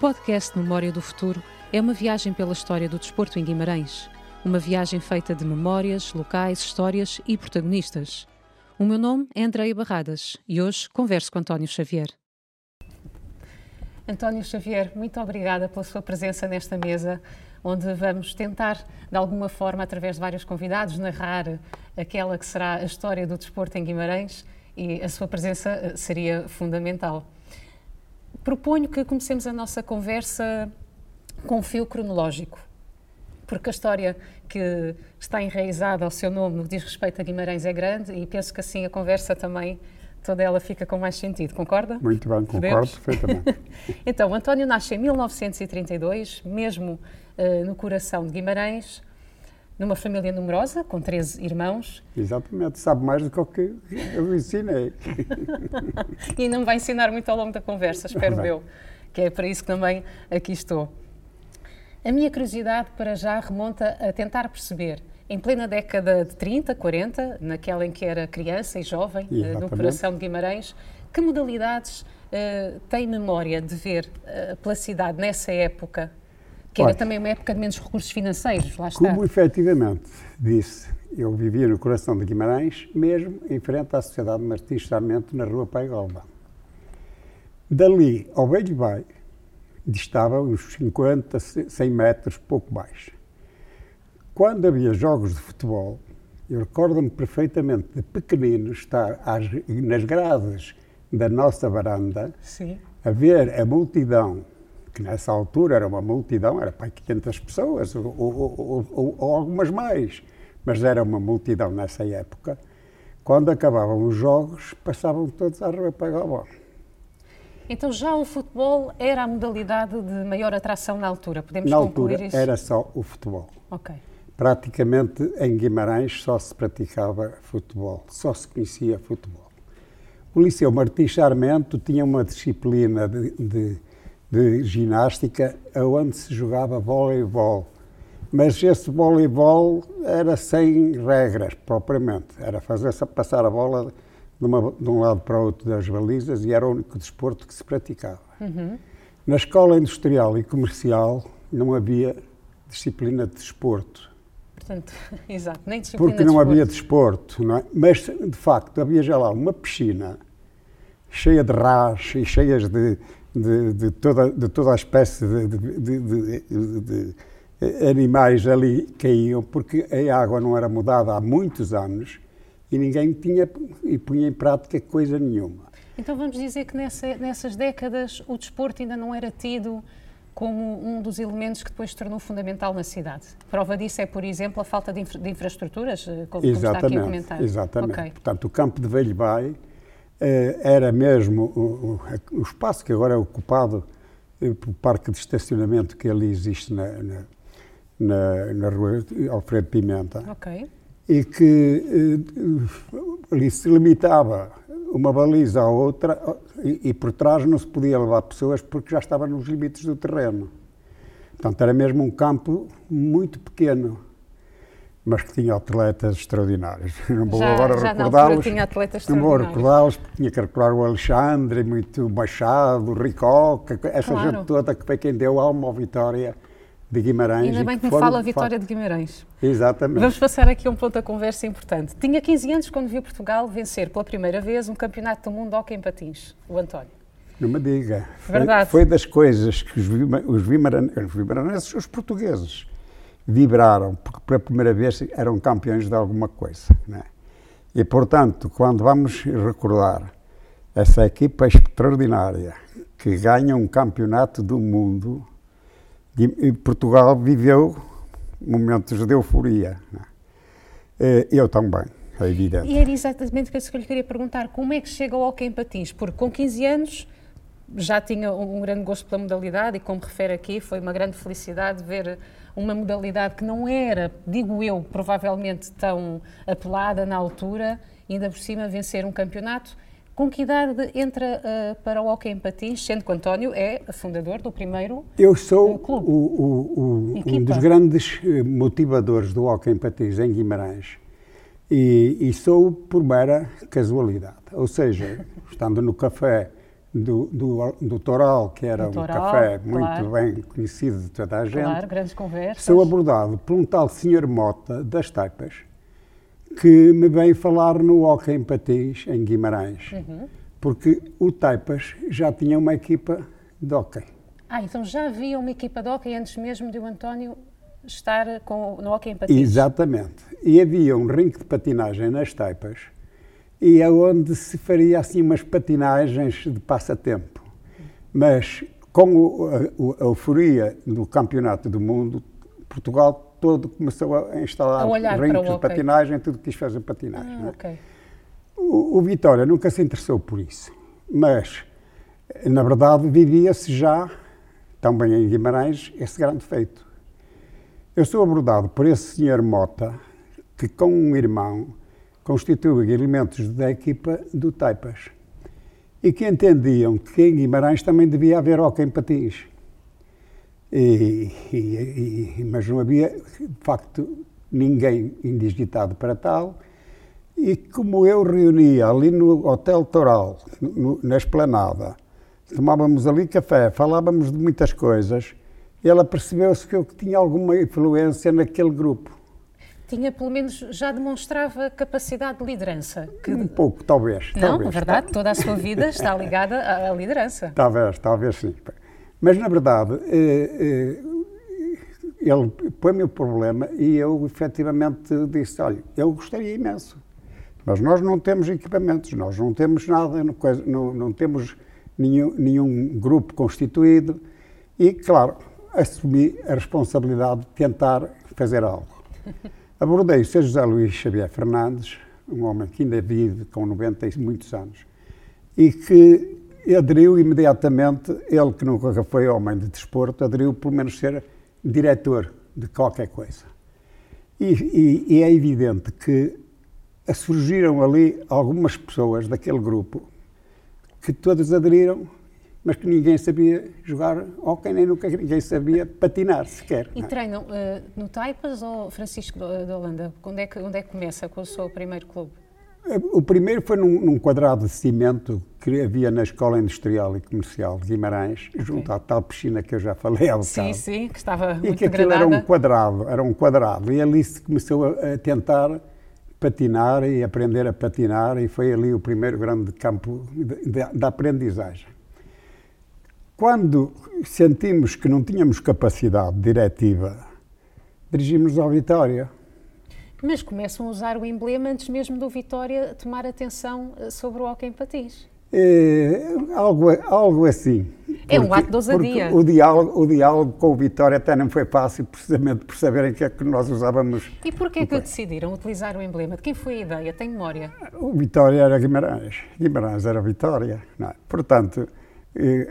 podcast Memória do Futuro é uma viagem pela história do desporto em Guimarães. Uma viagem feita de memórias, locais, histórias e protagonistas. O meu nome é Andreia Barradas e hoje converso com António Xavier. António Xavier, muito obrigada pela sua presença nesta mesa, onde vamos tentar, de alguma forma, através de vários convidados, narrar aquela que será a história do desporto em Guimarães e a sua presença eh, seria fundamental. Proponho que comecemos a nossa conversa com um fio cronológico, porque a história que está enraizada ao seu nome no que diz respeito a Guimarães é grande e penso que assim a conversa também, toda ela fica com mais sentido, concorda? Muito bem, concordo Podemos? perfeitamente. Então, António nasce em 1932, mesmo eh, no coração de Guimarães, numa família numerosa, com 13 irmãos, Exatamente, sabe mais do que o que eu ensinei. e me vai ensinar muito ao longo da conversa, espero eu, que é para isso que também aqui estou. A minha curiosidade para já remonta a tentar perceber, em plena década de 30, 40, naquela em que era criança e jovem, eh, no Exatamente. coração de Guimarães, que modalidades eh, tem memória de ver eh, pela cidade nessa época, que era Olha. também uma época de menos recursos financeiros, lá está. Como efetivamente disse, eu vivia no coração de Guimarães, mesmo em frente à Sociedade Martins Sarmento, na rua Pai Galvão. Dali ao Velho Vai, distava uns 50, 100 metros, pouco mais. Quando havia jogos de futebol, eu recordo-me perfeitamente de pequenino estar às- nas grades da nossa varanda Sim. a ver a multidão, que nessa altura era uma multidão, era para 500 pessoas, ou, ou- ou- ou- algumas mais, mas era uma multidão nessa época. Quando acabavam os jogos, passavam todos à rua para Galvão. Então já o futebol era a modalidade de maior atração na altura, podemos Na concluir altura isso? era só o futebol. Ok. Praticamente em Guimarães só se praticava futebol, só se conhecia futebol. O Liceu Martins Sarmento tinha uma disciplina de, de- de ginástica onde se jogava voleibol. Mas esse voleibol era sem regras, propriamente. Era fazer passar a bola de, uma- de um lado para o outro das balizas e era o único desporto que se praticava. Na escola industrial e comercial não havia disciplina de desporto. Portanto, exato, nem disciplina Porque de não havia desporto. desporto, não é? Mas, de facto, havia já lá uma piscina cheia de rás e cheias de, de, de toda, de toda a espécie de, de- animais ali caíam, porque a água não era mudada há muitos anos e ninguém tinha e punha em prática coisa nenhuma. Então vamos dizer que nessa- nessas décadas o desporto ainda não era tido como um dos elementos que depois se tornou fundamental na cidade. Prova disso é, por exemplo, a falta de, infra- de infraestruturas, eh, como, como está aqui a comentar. exatamente. Ok. Portanto, o campo de Velho eh, era mesmo o espaço que agora é ocupado eh, pelo parque de estacionamento que ali existe na, na, na, na rua Alfredo Pimenta Ok. e que eh, ali se limitava uma baliza à outra e, e por trás não se podia levar pessoas porque já estava nos limites do terreno. Portanto, era mesmo um campo muito pequeno, mas que tinha atletas extraordinários. Não vou Já- agora recordá-los. tinha atletas Não vou recordá-los porque tinha que recordar o Alexandre, muito o Machado, o Ricoca, essa Claro. gente toda que foi quem deu alma ao Vitória de Guimarães. Ainda bem que me foram, fala a vitória de Guimarães. Exatamente. Vamos passar aqui a um ponto da conversa importante. Tinha 15 anos quando viu Portugal vencer pela primeira vez um campeonato do mundo de hóquei em patins, o António. Não me diga. Foi, Verdade. foi das coisas que os, os, vimaran- os vimaranenses, os portugueses, vibraram, porque pela primeira vez eram campeões de alguma coisa. Né? E, portanto, quando vamos recordar essa equipa extraordinária que ganha um campeonato do mundo, e- Portugal viveu momentos de euforia. né? Eu também, é evidente. E era exatamente isso que eu lhe queria perguntar. Como é que chega ao em patins? Porque com 15 anos já tinha um, um grande gosto pela modalidade e, como refere aqui, foi uma grande felicidade ver uma modalidade que não era, digo eu, provavelmente tão apelada na altura, ainda por cima vencer um campeonato. Com que idade entra uh, para o hockey em patins, sendo que António é fundador do primeiro Eu sou Um clube. o, o- o- um dos grandes eh, motivadores do hockey em patins em Guimarães e, e sou por mera casualidade. Ou seja, estando no café do, do, do Toral, que era Do um Toral, café muito claro. bem conhecido de toda a gente, Claro, grandes conversas. sou abordado por um tal senhor Mota das Taipas que me vem falar no hockey em patins em Guimarães, Uhum. porque o Taipas já tinha uma equipa de hockey. Ah, então já havia uma equipa de hockey antes mesmo de o António estar com, no hockey em patins? Exatamente. E havia um rinque de patinagem nas Taipas e é onde se faria assim umas patinagens de passatempo. Mas com a, o- a euforia do campeonato do mundo, Portugal todo começou a instalar A de hóquei. patinagem, tudo quis fazer patinagem. Ah, é? ok. O, o Vitória nunca se interessou por isso, mas na verdade vivia-se já, também em Guimarães, esse grande feito. Eu sou abordado por esse senhor Mota, que com um irmão constitui elementos da equipa do Taipas e que entendiam que em Guimarães também devia haver hóquei em patins. E, e- e- mas não havia, de facto, ninguém indigitado para tal. E como eu reunia ali no Hotel Toral, no- na esplanada, tomávamos ali café, falávamos de muitas coisas, ela percebeu-se que eu tinha alguma influência naquele grupo. Tinha, pelo menos, já demonstrava capacidade de liderança. Que, Um pouco, talvez. não, talvez, é verdade, toda a sua vida está ligada à, à liderança. Talvez, talvez sim. Mas, na verdade, eh, eh, ele põe-me o problema e eu, efetivamente, disse, olha, eu gostaria imenso, mas nós não temos equipamentos, nós não temos nada, não, não temos nenhum, nenhum grupo constituído e, claro, assumi a responsabilidade de tentar fazer algo. Abordei o Sr. José Luís Xavier Fernandes, um homem que ainda vive com 90 e muitos anos, e que aderiu imediatamente, ele que nunca foi homem de desporto, aderiu pelo menos ser diretor de qualquer coisa. E, e- e é evidente que surgiram ali algumas pessoas daquele grupo que todos aderiram, mas que ninguém sabia jogar hóquei, nem nunca ninguém sabia patinar sequer. E não é? treinam eh, no Taipas ou Francisco de, Holanda? Onde é, que, onde é que começa com o seu primeiro clube? O primeiro foi num, num quadrado de cimento que havia na Escola Industrial e Comercial de Guimarães, junto à tal piscina que eu já falei há. Sim, sim, que estava E muito que aquilo era um quadrado, era um quadrado. E ali se começou a, a tentar patinar e aprender a patinar, e foi ali o primeiro grande campo de- de- da aprendizagem. Quando sentimos que não tínhamos capacidade diretiva, dirigimos-nos ao Vitória. Mas começam a usar o emblema antes mesmo do Vitória tomar atenção eh, sobre o hockey em patins. É, algo, algo assim. É um ato de ousadia. porque O diálogo, o diálogo com o Vitória até não foi fácil, precisamente por saberem que é que nós usávamos. E porquê que decidiram utilizar o emblema? De quem foi a ideia? Tem memória? O Vitória era Guimarães, Guimarães era Vitória. É? Portanto,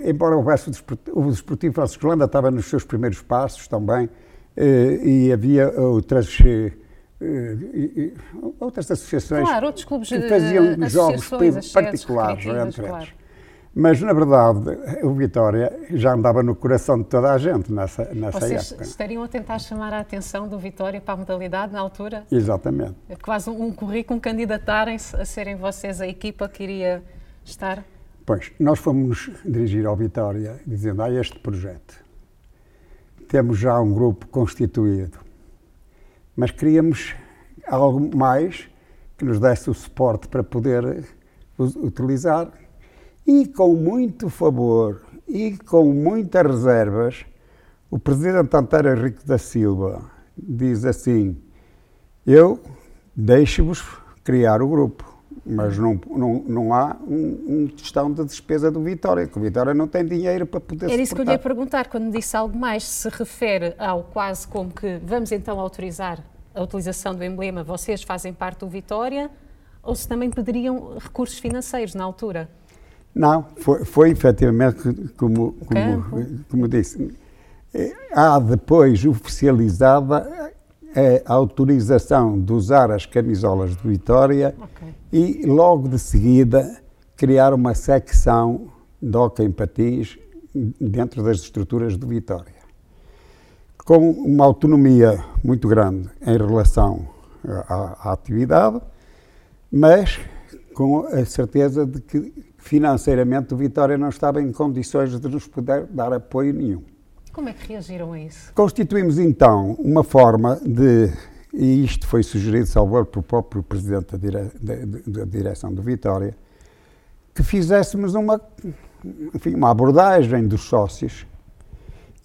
embora houvesse o desportivo, Francisco Holanda estava nos seus primeiros passos também, eh, e havia outras, eh, eh, outras associações Claro, outros clubes, que eh, faziam jogos particulares entre claro. eles. Mas, na verdade, o Vitória já andava no coração de toda a gente nessa, nessa Vocês época. estariam a tentar chamar a atenção do Vitória para a modalidade na altura? Exatamente. É quase um, um currículo candidatarem-se a serem vocês a equipa que iria estar. Pois, nós fomos dirigir ao Vitória dizendo, há este projeto. Temos já um grupo constituído, mas queríamos algo mais que nos desse o suporte para poder utilizar. E com muito favor e com muitas reservas, o presidente António Henrique da Silva diz assim, eu deixo-vos criar o grupo, mas não, não, não há um, um questão de despesa do Vitória, que o Vitória não tem dinheiro para poder Era isso que eu lhe ia suportar. perguntar, quando disse algo mais, se refere ao quase como que vamos então autorizar a utilização do emblema, vocês fazem parte do Vitória, ou se também pediriam recursos financeiros na altura? Não, foi, foi efetivamente como, como, como disse. eh, Há depois oficializada a autorização de usar as camisolas de Vitória Ok. e logo de seguida criar uma secção de hóquei em patins dentro das estruturas de Vitória. Com uma autonomia muito grande em relação à, à atividade, mas com a certeza de que financeiramente o Vitória não estava em condições de nos poder dar apoio nenhum. Como é que reagiram a isso? Constituímos então uma forma de, e isto foi sugerido, salvo pelo próprio Presidente da, dire- da- da- Direção do Vitória, que fizéssemos uma, enfim, uma abordagem dos sócios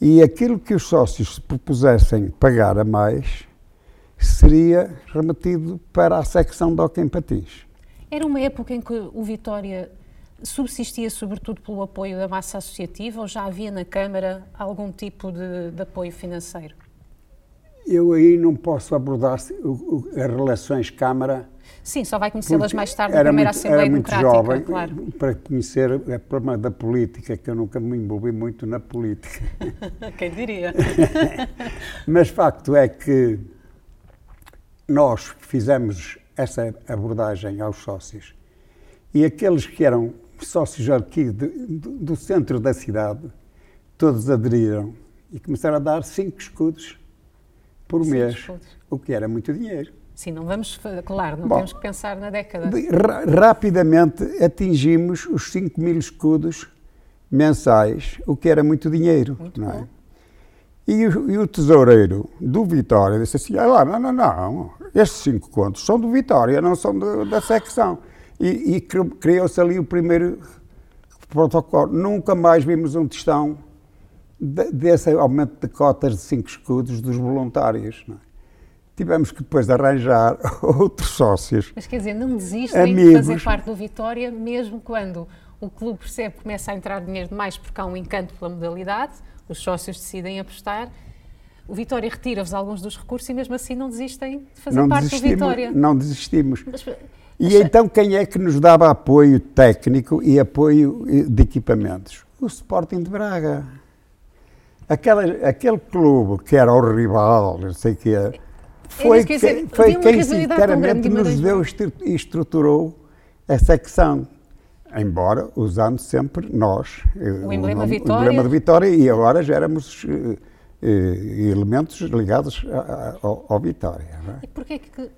e aquilo que os sócios se propusessem pagar a mais seria remetido para a secção de Hockey Patins. Era uma época em que o Vitória subsistia sobretudo pelo apoio da massa associativa ou já havia na Câmara algum tipo de, de apoio financeiro? Eu aí não posso abordar se- o- o- as relações Câmara Sim, só vai conhecê-las mais tarde na primeira muito- Assembleia era muito Democrática, jovem claro. para conhecer o problema da política, que eu nunca me envolvi muito na política. Quem diria? Mas facto é que nós fizemos essa abordagem aos sócios e aqueles que eram sócios aqui do, do centro da cidade, todos aderiram e começaram a dar cinco escudos por Cinco mês, escudos. o que era muito dinheiro. Sim, não vamos, claro, não Bom, temos que pensar na década. De- ra- rapidamente atingimos os 5 mil escudos mensais, o que era muito dinheiro. Muito não é? bom. E, o, e o tesoureiro do Vitória disse assim: ah, lá, não, não, não, estes cinco contos são do Vitória, não são do- da secção. E, e cri- criou-se ali o primeiro protocolo. Nunca mais vimos um testão de- desse aumento de cotas de cinco escudos dos voluntários. é? Tivemos que depois arranjar outros sócios Mas quer dizer, não desistem de fazer parte do Vitória, mesmo quando o clube percebe que começa a entrar dinheiro demais porque há um encanto pela modalidade, os sócios decidem apostar. O Vitória retira-vos alguns dos recursos e mesmo assim não desistem de fazer não parte do Vitória. não desistimos. Mas, E então quem é que nos dava apoio técnico e apoio de equipamentos? O Sporting de Braga. Aquela, aquele clube que era o rival, não sei o que é, foi, que foi uma quem sinceramente nos deu e estruturou a secção. Embora usando sempre nós eh, O emblema nome- Vitória. o emblema de Vitória e agora já éramos eh, eh, elementos ligados a- a- ao, ao Vitória. é? E porquê que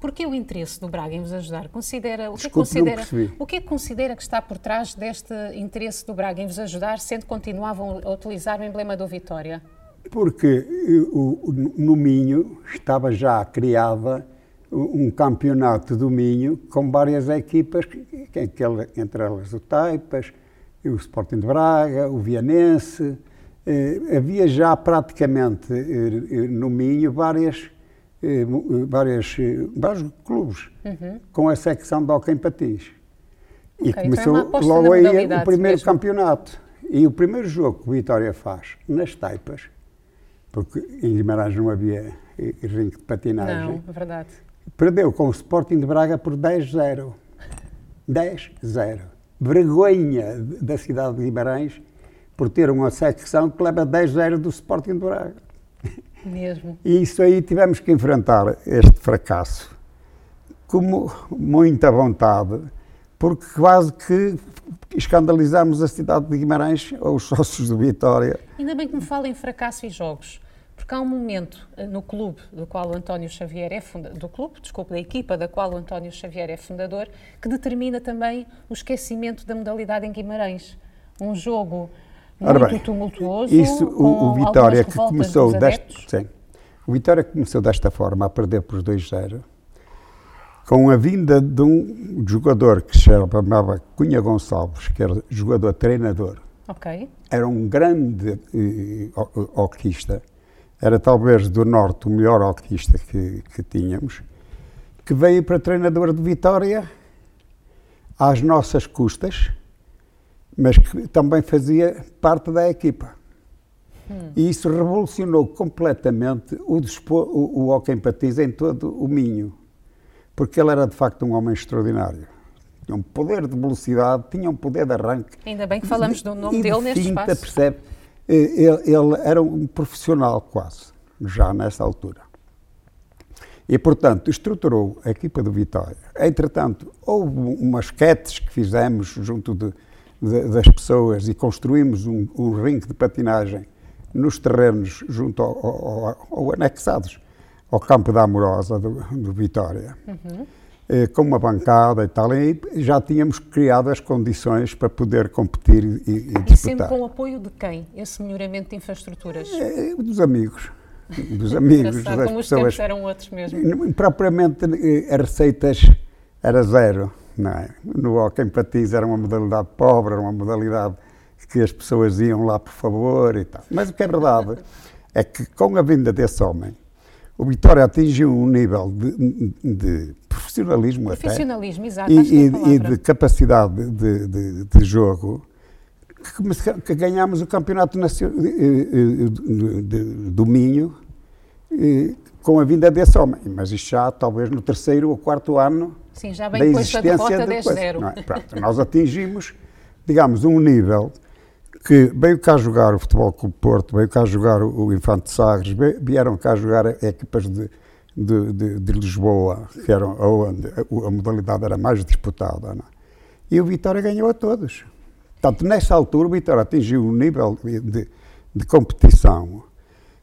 porquê o interesse do Braga em vos ajudar? Considera o que, é Desculpe, considera o que é que considera que está por trás deste interesse do Braga em vos ajudar, sendo que continuavam a utilizar o emblema do Vitória? Porque eh, no Minho estava já criada um campeonato do Minho com várias equipas, entre elas o Taipas, o Sporting de Braga, o Vianense. Eh, havia já praticamente eh, no Minho várias, várias, vários clubes com a secção de Hockey em Patins. E então é começou uma aposta logo aí o primeiro mesmo. campeonato. E o primeiro jogo que o Vitória faz nas Taipas, porque em Guimarães não havia rinque de patinagem, Não, é verdade. perdeu com o Sporting de Braga por 10-0. 10-0. Vergonha da cidade de Guimarães por ter uma secção que leva 10-0 do Sporting de Braga. Mesmo. E isso aí tivemos que enfrentar este fracasso como muita vontade, porque quase que escandalizamos a cidade de Guimarães ou os sócios do Vitória. Ainda bem que me fala em fracasso e jogos, porque há um momento eh, no clube do qual o António Xavier é fundador, do clube, desculpe, da equipa da qual o António Xavier é fundador, que determina também o esquecimento da modalidade em Guimarães. Um jogo Ora muito bem, tumultuoso, Isso, o, o Vitória que começou adeptos. sim, o Vitória começou desta forma a perder por 2-0, com a vinda de um jogador que se chamava Cunha Gonçalves, que era jogador treinador, Ok, era um grande hoquista, era talvez do Norte o melhor hoquista que, que tínhamos, que veio para treinador de Vitória às nossas custas, mas que também fazia parte da equipa. E isso revolucionou completamente o, dispor, o, o hockey em patins em todo o Minho, porque ele era de facto um homem extraordinário. tinham poder de velocidade, tinham poder de arranque. Ainda bem que falamos do nome E de dele neste finta, espaço. percebe? Ele, ele era um profissional quase, já nessa altura. E, portanto, estruturou a equipa do Vitória. Entretanto, houve umas esquetes que fizemos junto de- de- das pessoas e construímos um, um de patinagem nos terrenos junto ao, ao- ao- anexados ao campo da Amorosa do, do Vitória. Eh, com uma bancada e tal, e já tínhamos criado as condições para poder competir e, e E sempre disputar. com o apoio de quem? Esse melhoramento de infraestruturas. Eh, dos amigos, dos amigos, das como os pessoas. tempos eram outros mesmo. Propriamente eh, as receitas era zero, não é? No hockey patins era uma modalidade pobre, era uma modalidade que as pessoas iam lá por favor e tal. Mas o que é verdade é que com a vinda desse homem, o Vitória atingiu um nível de, de profissionalismo até Profissionalismo, exato, e, é e- e de capacidade de, de- de jogo que, que ganhámos o campeonato nacional do Minho eh, com a vinda desse homem. Mas isto já talvez no terceiro ou quarto ano Sim, já da bem depois da existência derrota da coisa, 10-0. não é? Pronto, nós atingimos, digamos, um nível que veio cá jogar o Futebol Clube Porto, veio cá jogar o Infante Sagres, vieram cá jogar equipas de, de, de- de Lisboa, que eram onde a, a modalidade era mais disputada. não é? E o Vitória ganhou a todos. Portanto, nessa altura, o Vitória atingiu um nível de, de- de competição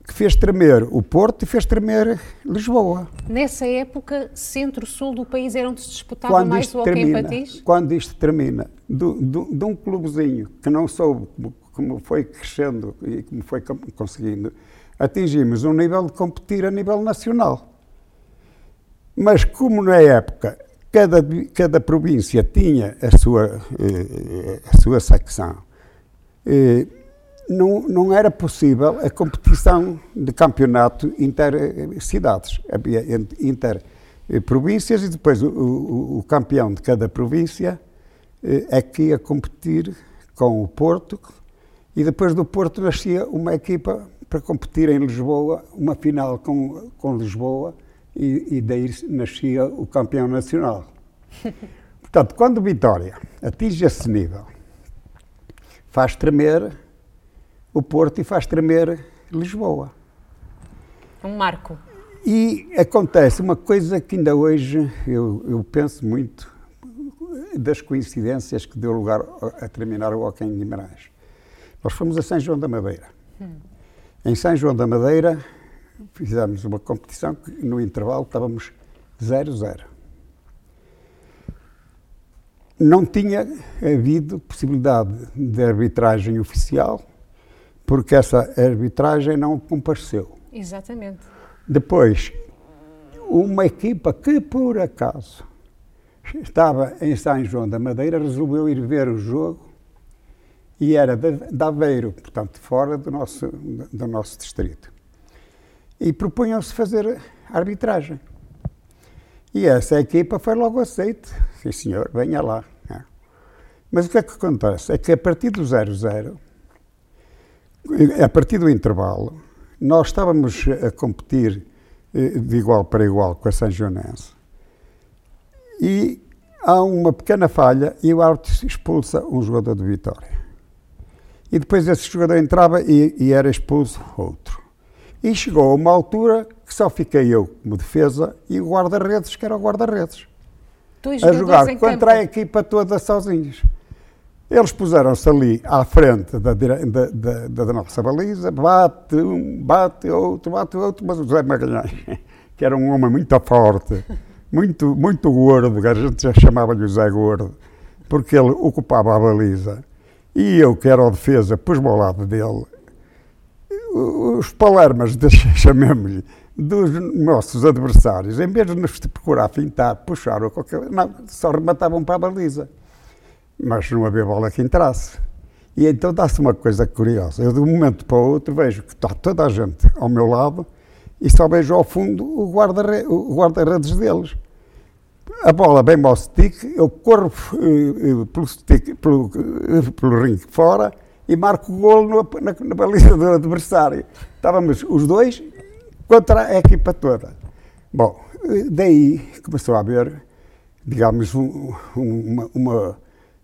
que fez tremer o Porto e fez tremer Lisboa. Nessa época, centro-sul do país era onde se disputava quando mais o hockey patins? quando isto termina, do- do- de um clubezinho que não soube como- foi crescendo e como foi conseguindo, atingimos um nível de competir a nível nacional. Mas como na época cada, cada província tinha a sua, eh, a sua secção, eh, não, não era possível a competição de campeonato inter-cidades. Havia en- inter-províncias e depois o, o- o campeão de cada província eh, é que ia competir com o Porto e depois do Porto nascia uma equipa para competir em Lisboa, uma final com, com Lisboa e, e daí nascia o campeão nacional. Portanto, quando Vitória atinge esse nível, faz tremer o Porto e faz tremer Lisboa. Um marco. E acontece uma coisa que ainda hoje eu, eu penso muito das coincidências que deu lugar a, terminar o Hockey em Guimarães. Nós fomos a São João da Madeira. Em São João da Madeira fizemos uma competição que no intervalo estávamos 0-0. Não tinha havido possibilidade de arbitragem oficial, porque essa arbitragem não compareceu. Exatamente. Depois, uma equipa que por acaso estava em São João da Madeira resolveu ir ver o jogo e era de, Aveiro, portanto, fora do nosso, do nosso distrito. E propunham-se fazer arbitragem. E essa equipa foi logo aceite. Sim, senhor, venha lá. né? Mas o que é que acontece? É que a partir do 0-0, a partir do intervalo, nós estávamos a competir eh, de igual para igual com a São Joanense. E há uma pequena falha e o árbitro expulsa um jogador de Vitória. E depois esse jogador entrava e, e era expulso outro. E chegou a uma altura que só fiquei eu como defesa e o guarda-redes, que era o guarda-redes a jogar contra a campo. equipa toda sozinhos. Eles puseram-se ali à frente da, da- da- da nossa baliza, bate um, bate outro, bate outro, mas o José Magalhães, que era um homem muito forte, muito, muito gordo, a gente já chamava-lhe o Zé Gordo, porque ele ocupava a baliza, e eu, que era o defesa, pus-me ao lado dele, os palermas, chamemos-lhe, dos nossos adversários, em vez de nos procurar fintar, puxar ou qualquer não, só rematavam para a baliza. Mas não havia bola que entrasse. E então dá-se uma coisa curiosa. Eu, de um momento para o outro, vejo que está toda a gente ao meu lado e só vejo ao fundo o guarda-re- o guarda-redes deles. A bola vem ao stick, eu corro eh, pelo, stick, pelo, eh, pelo ringue fora e marco o golo no- na, na baliza do adversário. Estávamos os dois contra a equipa toda. Bom, daí começou a haver digamos, um- uma, uma,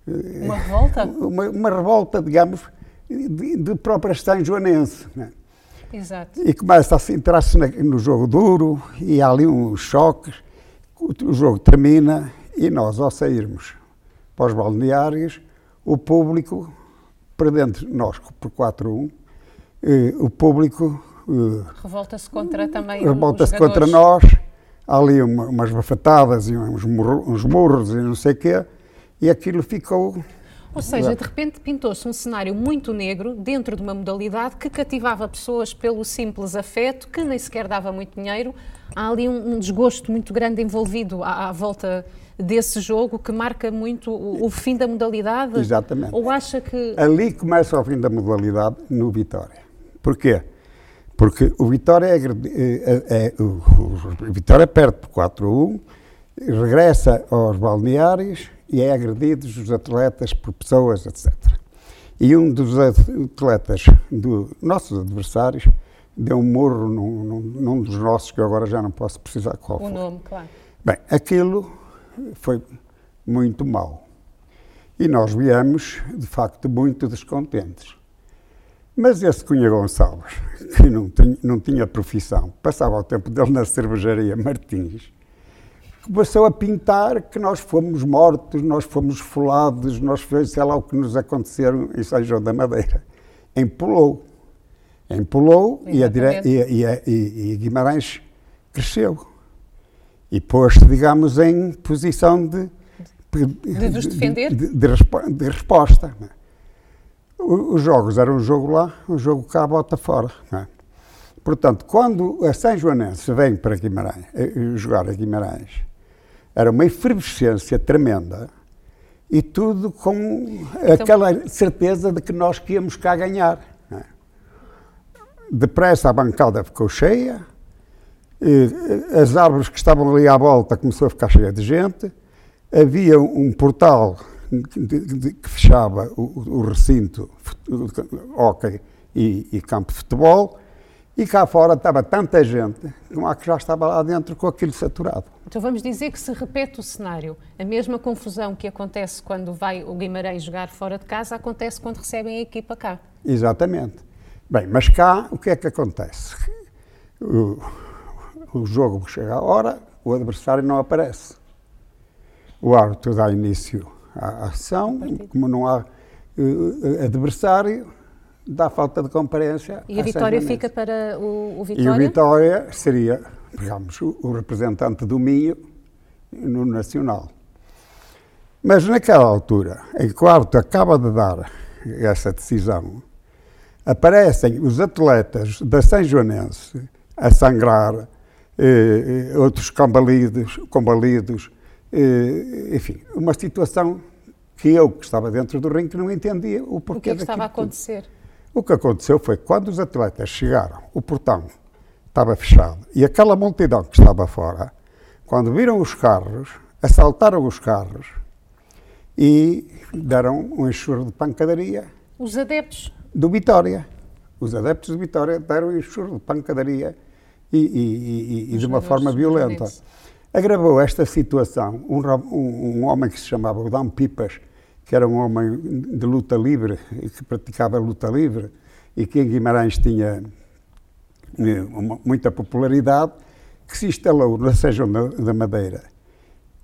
Uma revolta? uma, uma revolta, digamos, de, de própria Joanense. Né? Exato. E começa a se entrar-se na- no jogo duro e há ali uns choques. O, jogo termina e nós, ao sairmos para os balneários, o público, perdendo nós por 4-1, eh, o público eh, Revolta-se contra também revolta-se contra nós, há ali uma- umas bafatadas e uns, murro- uns murros e não sei o quê, e aquilo ficou. Ou seja, de repente pintou-se um cenário muito negro dentro de uma modalidade que cativava pessoas pelo simples afeto, que nem sequer dava muito dinheiro. Há ali um, um desgosto muito grande envolvido à, à volta desse jogo que marca muito o, o fim da modalidade. Exatamente. Ou acha que. Ali começa o fim da modalidade no Vitória. Porquê? Porque o Vitória, é, é- é- o, o Vitória perde por 4-1, regressa aos balneários e é agredido os atletas por pessoas, etc. E um dos atletas, dos nossos adversários, deu um morro num, num- num dos nossos, que eu agora já não posso precisar qual O foi. nome, claro. Bem, aquilo foi muito mau. E nós viemos, de facto, muito descontentes. Mas esse Cunha Gonçalves, que não tinha, não tinha profissão, passava o tempo dele na cervejaria Martins, começou a pintar que nós fomos mortos, nós fomos esfolados, nós fez sei lá o que nos aconteceram em São João da Madeira. Empolou. Empolou e, a dire... E, e, e- Guimarães cresceu. E pôs-se, digamos, em posição de, De vos defender? de, de de resposta. é? Os jogos eram um jogo lá, um jogo cá, bota fora. é? Portanto, quando a São Joanense vem para Guimarães, eh, eh, jogar a Guimarães, era uma efervescência tremenda e tudo com aquela certeza de que nós que íamos cá ganhar. é? Depressa a bancada ficou cheia, eh, as árvores que estavam ali à volta começou a ficar cheia de gente, havia um portal que fechava o, o recinto hockey e, e campo de futebol, e cá fora estava tanta gente como a que já estava lá dentro com aquilo saturado. Então vamos dizer que se repete o cenário. A mesma confusão que acontece quando vai o Guimarães jogar fora de casa acontece quando recebem a equipa cá. Exatamente. Bem, mas cá o que é que acontece? O, o jogo chega à hora, o adversário não aparece. O árbitro dá início à ação, como não há eh, adversário, dá falta de comparência. E a vitória fica para o, o E o Vitória? Vitória seria, digamos, o, o representante do Minho no Nacional. Mas naquela altura, em que o árbitro acaba de dar essa decisão, aparecem os atletas da São Joanense a sangrar, eh, eh, outros combalidos, combalidos eh, enfim, uma situação que eu, que estava dentro do ringue, não entendia o O porquê que é que estava a daquilo tudo. O que aconteceu foi que quando os atletas chegaram, o portão estava fechado e aquela multidão que estava fora, quando viram os carros, assaltaram os carros e deram um enxurro de pancadaria Os adeptos. do Vitória. Os adeptos do Vitória deram um enxurro de pancadaria e, e- e- e de uma forma violenta. Agravou esta situação um, um- um homem que se chamava Udão Pipas, que era um homem de luta livre, e que praticava luta livre e que em Guimarães tinha uma- muita popularidade, que se instalou na Sejão da, Madeira.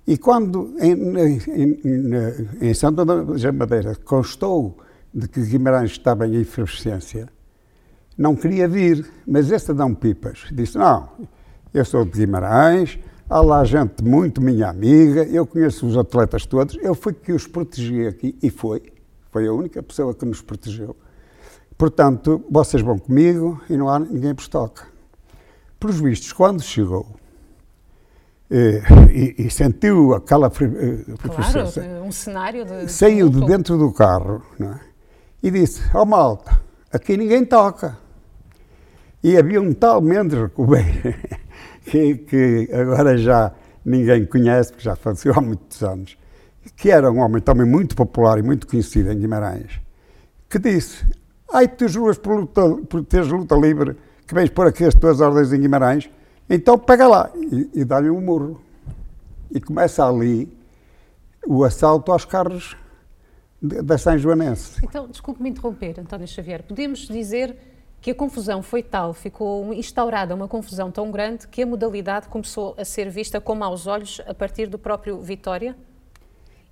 E quando em, em, em, em João da Madeira constou de que Guimarães estava em efervescência, não queria vir, mas esse Adão Pipas disse, não, eu sou de Guimarães, há lá gente muito minha amiga, eu conheço os atletas todos, eu fui que os protegi aqui, e foi, foi a única pessoa que nos protegeu. Portanto, vocês vão comigo e não há ninguém vos toca. Por os vistos, quando chegou eh, e, e sentiu aquela eh, Claro, um cenário de. saiu de dentro do carro não é? e disse: Ó malta, aqui ninguém toca. E havia um tal Mendes Recobeiro, que, que agora já ninguém conhece, porque já faleceu há muitos anos, que era um homem também muito popular e muito conhecido em Guimarães, que disse: Ai, tu juras por, luta, por teres luta livre, que vens pôr aqui as tuas ordens em Guimarães, então pega lá e, e dá-lhe um murro. E começa ali o assalto aos carros da São Joanense. Então, desculpe-me interromper, António Xavier. Podemos dizer que a confusão foi tal, ficou instaurada uma confusão tão grande que a modalidade começou a ser vista com maus olhos a partir do próprio Vitória?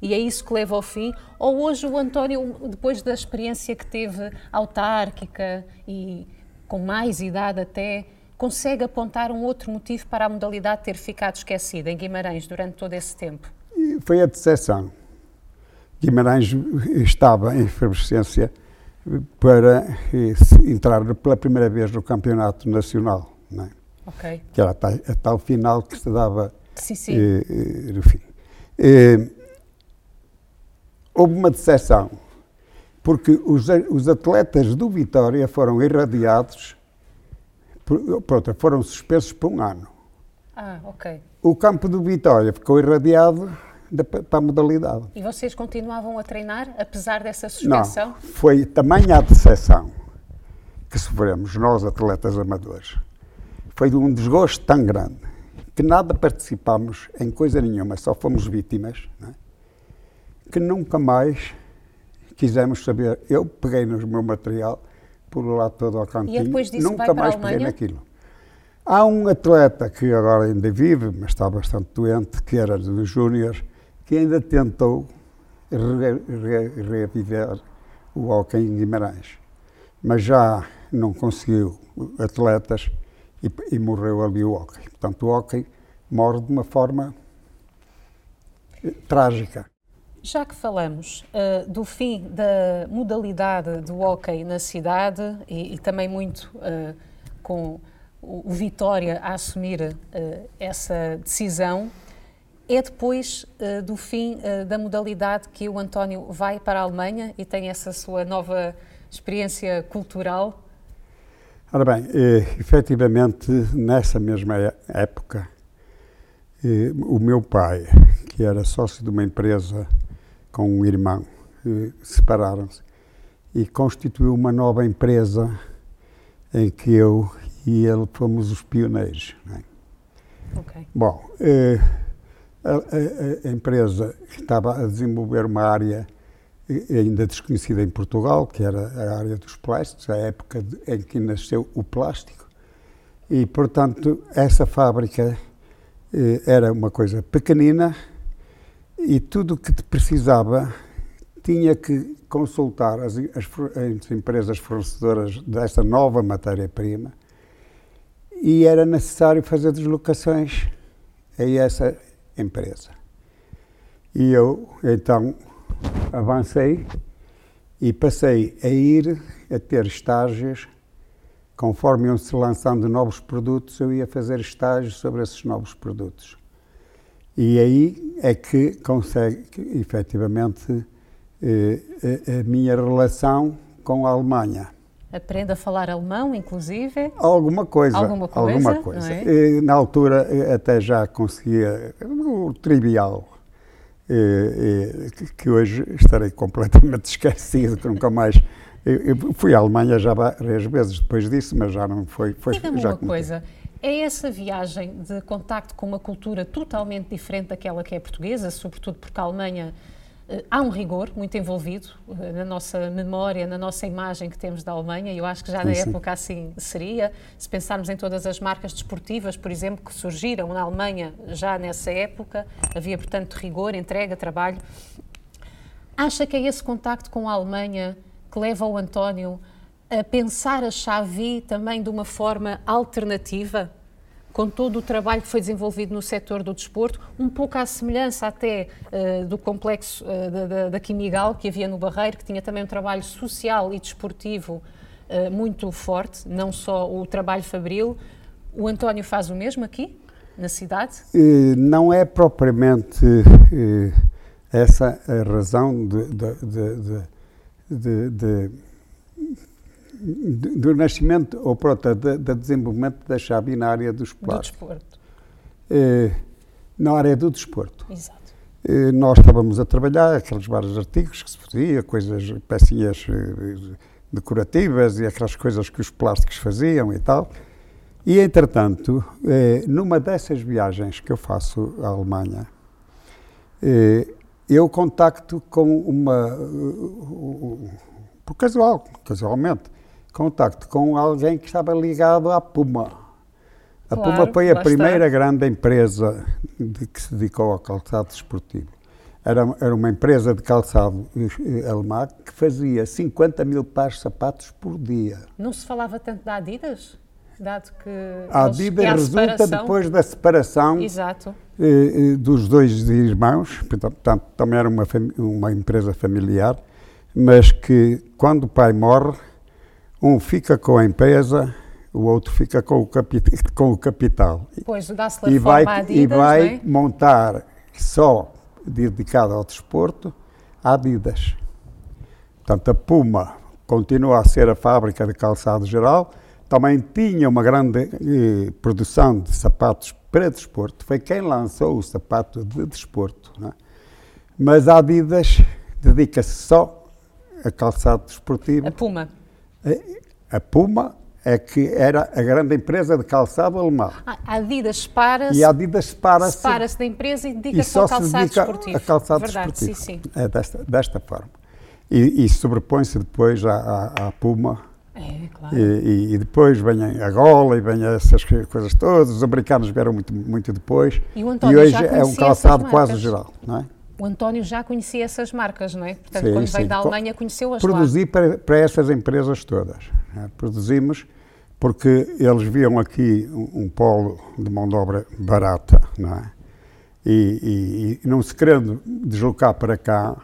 E é isso que leva ao fim? Ou hoje o António, depois da experiência que teve autárquica e com mais idade até, consegue apontar um outro motivo para a modalidade ter ficado esquecida em Guimarães durante todo esse tempo? Foi a decepção. Guimarães estava em efervescência para eh, entrar pela primeira vez no campeonato nacional, não é? Ok. que era a tal, a tal final que se dava Sim, sim. eh, eh, no fim. Eh, houve uma decepção, porque os, os atletas do Vitória foram irradiados, por, pronto, foram suspensos por um ano. Ah, ok. O campo do Vitória ficou irradiado da- para a modalidade. E vocês continuavam a treinar, apesar dessa Não, suspensão? foi tamanha a decepção que sofremos, nós atletas amadores. Foi de um desgosto tão grande que nada participámos em coisa nenhuma, só fomos vítimas, não é? que nunca mais quisemos saber. Eu peguei no meu material, por lá todo ao cantinho, depois disso nunca mais peguei naquilo. Há um atleta que agora ainda vive, mas está bastante doente, que era dos Júnior, que ainda tentou re- re- o hóquei em Guimarães. Mas já não conseguiu atletas e, e morreu ali o hóquei. Portanto, o hóquei morre de uma forma eh, trágica. Já que falamos eh, do fim da modalidade do hóquei na cidade e, e também muito eh, com o, o Vitória a assumir eh, essa decisão, é depois eh, do fim eh, da modalidade que o António vai para a Alemanha e tem essa sua nova experiência cultural. Ora bem, eh, efetivamente, nessa mesma é- época, eh, o meu pai, que era sócio de uma empresa com um irmão, eh, separaram-se e constituiu uma nova empresa em que eu e ele fomos os pioneiros. é? Ok. Bom, eh, a, a- a empresa estava a desenvolver uma área ainda desconhecida em Portugal, que era a área dos plásticos, a época de- em que nasceu o plástico. E, portanto, essa fábrica eh, era uma coisa pequenina e tudo o que precisava tinha que consultar as, as as empresas fornecedoras dessa nova matéria-prima e era necessário fazer deslocações a essa empresa. E eu, então, avancei e passei a ir a ter estágios. Conforme iam-se lançando novos produtos, eu ia fazer estágios sobre esses novos produtos. E aí é que consegue, efetivamente, eh, a minha relação com a Alemanha. Aprende a falar alemão, inclusive. Alguma coisa. Alguma coisa, alguma coisa. é? Eh, Na altura até já conseguia o trivial, eh, eh, que- hoje estarei completamente esquecido, que nunca mais. Eu fui à Alemanha já várias vezes depois disso, mas já não foi. foi Diga-me uma coisa, é essa viagem de contacto com uma cultura totalmente diferente daquela que é portuguesa, sobretudo porque a Alemanha há um rigor muito envolvido eh, na nossa memória, na nossa imagem que temos da Alemanha, e eu acho que já na sim. época assim seria. Se pensarmos em todas as marcas desportivas, por exemplo, que surgiram na Alemanha já nessa época, havia, portanto, rigor, entrega, trabalho. Acha que é esse contacto com a Alemanha que leva o António a pensar a Xavi também de uma forma alternativa, com todo o trabalho que foi desenvolvido no setor do desporto, um pouco à semelhança até eh, do complexo eh, da, da, Quimigal que havia no Barreiro, que tinha também um trabalho social e desportivo eh, muito forte, não só o trabalho fabril. O António faz o mesmo aqui, na cidade? Não é propriamente essa a razão de- de- de- de- do nascimento ou pronto, de- do desenvolvimento da chave na área dos Do plásticos. desporto. Eh, na área do desporto. Exato. Eh, Nós estávamos a trabalhar aqueles vários artigos que se fazia, coisas, pecinhas eh, decorativas e aquelas coisas que os plásticos faziam e tal. E, entretanto, eh, numa dessas viagens que eu faço à Alemanha, eh, eu contacto com uma. uh, Por casual, casualmente, contacto com alguém que estava ligado à Puma. A Claro, Puma foi a está. primeira grande empresa de que se dedicou ao calçado desportivo. Era, era uma empresa de calçado eh, alemã que fazia 50 mil pares de sapatos por dia. Não se falava tanto da Adidas? Dado que. A Adidas que há resulta separação. depois da separação eh, eh, dos dois irmãos, portanto, também era uma, uma empresa familiar, mas que quando o pai morre, um fica com a empresa, o outro fica com o, capi- com o capital. Depois dá-se-lhe E vai, à e Adidas, vai é? montar só dedicado ao desporto a Adidas. Portanto, a Puma continua a ser a fábrica de calçado geral, também tinha uma grande eh, produção de sapatos para desporto, foi quem lançou o sapato de desporto. é? Mas a Adidas dedica-se só a calçado desportivo. A Puma. A Puma é que era a grande empresa de calçado alemã. Ah, A Adidas separa-se E a Adidas separa-se separa-se da empresa e e dedica-se ao se calçado dedica desportivo. a calçado Verdade, desportivo. sim, sim. É desta, desta forma. E, e sobrepõe-se depois à, à, à Puma É, claro. e, e- e depois vem a Gola e vem essas co- coisas todas. Os americanos vieram muito, muito depois. E o António hoje é um calçado quase geral, não é? O António já conhecia essas marcas, não é? Portanto, Sim, quando sim. veio da Alemanha, conheceu-as lá. Produzi para, para essas empresas todas. não é? Produzimos porque eles viam aqui um, um polo de mão de obra barata, não é? E, e- e não se querendo deslocar para cá,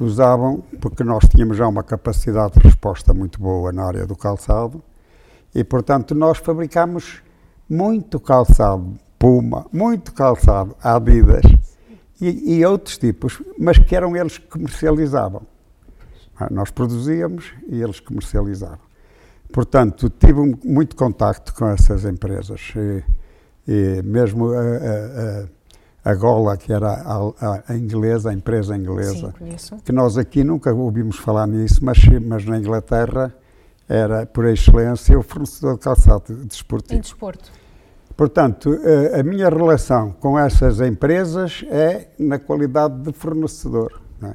usavam, porque nós tínhamos já uma capacidade de resposta muito boa na área do calçado, e portanto nós fabricámos muito calçado Puma, muito calçado Adidas e, e outros tipos, mas que eram eles que comercializavam. Ah, Nós produzíamos e eles comercializavam. Portanto, tive muito contacto com essas empresas. E, e mesmo a, a- a- Gola, que era a, a inglesa, a empresa inglesa, Sim, que nós aqui nunca ouvimos falar nisso, mas, mas na Inglaterra era, por excelência, o fornecedor de calçado Em desportivo. desporto. Portanto, a minha relação com essas empresas é na qualidade de fornecedor. é?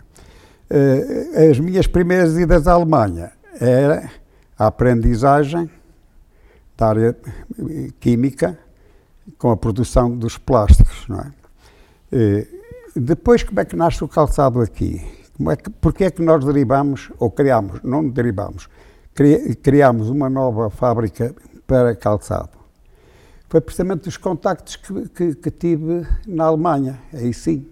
Eh, As minhas primeiras idas à Alemanha era a aprendizagem da área química com a produção dos plásticos. É? Eh, Depois, como é que nasce o calçado aqui? Como é que, porque é que nós derivamos, ou criámos, não derivamos, cri- criámos uma nova fábrica para calçado? Foi precisamente os contactos que, que- que tive na Alemanha. Aí sim.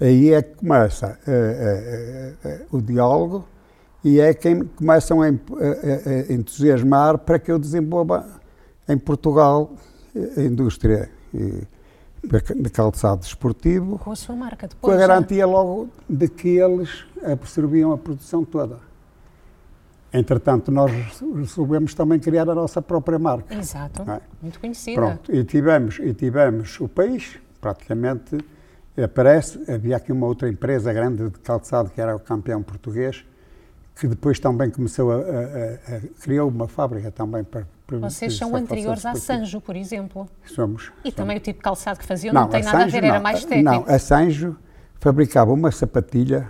Aí é que começa eh, eh, eh, o diálogo e é quem começam a, a- a- a entusiasmar para que eu desenvolva em Portugal a indústria de calçado desportivo, Com a sua marca com depois. a já. garantia logo de que eles absorviam a produção toda. Entretanto, nós resolvemos também criar a nossa própria marca. Exato. Não é? Muito conhecida. Pronto, e tivemos, e tivemos o país, praticamente, aparece, havia aqui uma outra empresa grande de calçado, que era o campeão português, que depois também começou a, a- a- a- criou uma fábrica também para Vocês são anteriores à. Sanjo, por exemplo. Somos. E somos. também o tipo de calçado que faziam não, tem a nada a Sanjo ver, era não. mais técnico. Não, a Sanjo fabricava uma sapatilha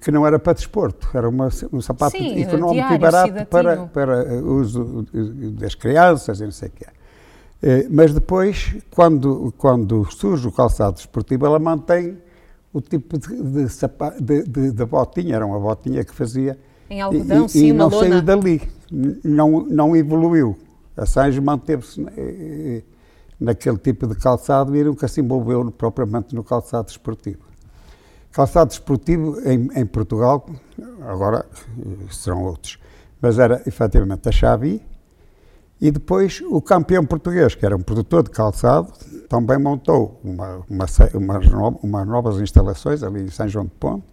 que não era para desporto, era uma, um sapato Sim, económico diário, e barato para, para eh, uso eh, das crianças e não sei o que é. Mas depois, quando, quando surge o calçado desportivo, ela mantém o tipo de, de, sapa- de, de- de botinha, era uma botinha que fazia. Em algodão, e, sim, e uma não lona. saiu dali, não, não evoluiu. A Sanjo manteve-se eh, eh, naquele tipo de calçado e nunca se envolveu propriamente no calçado desportivo. Calçado desportivo em, em Portugal, agora eh, serão outros, mas era efetivamente a Xavi e depois o campeão português, que era um produtor de calçado, também montou uma, uma, umas, no- umas novas instalações ali em São João de Ponte,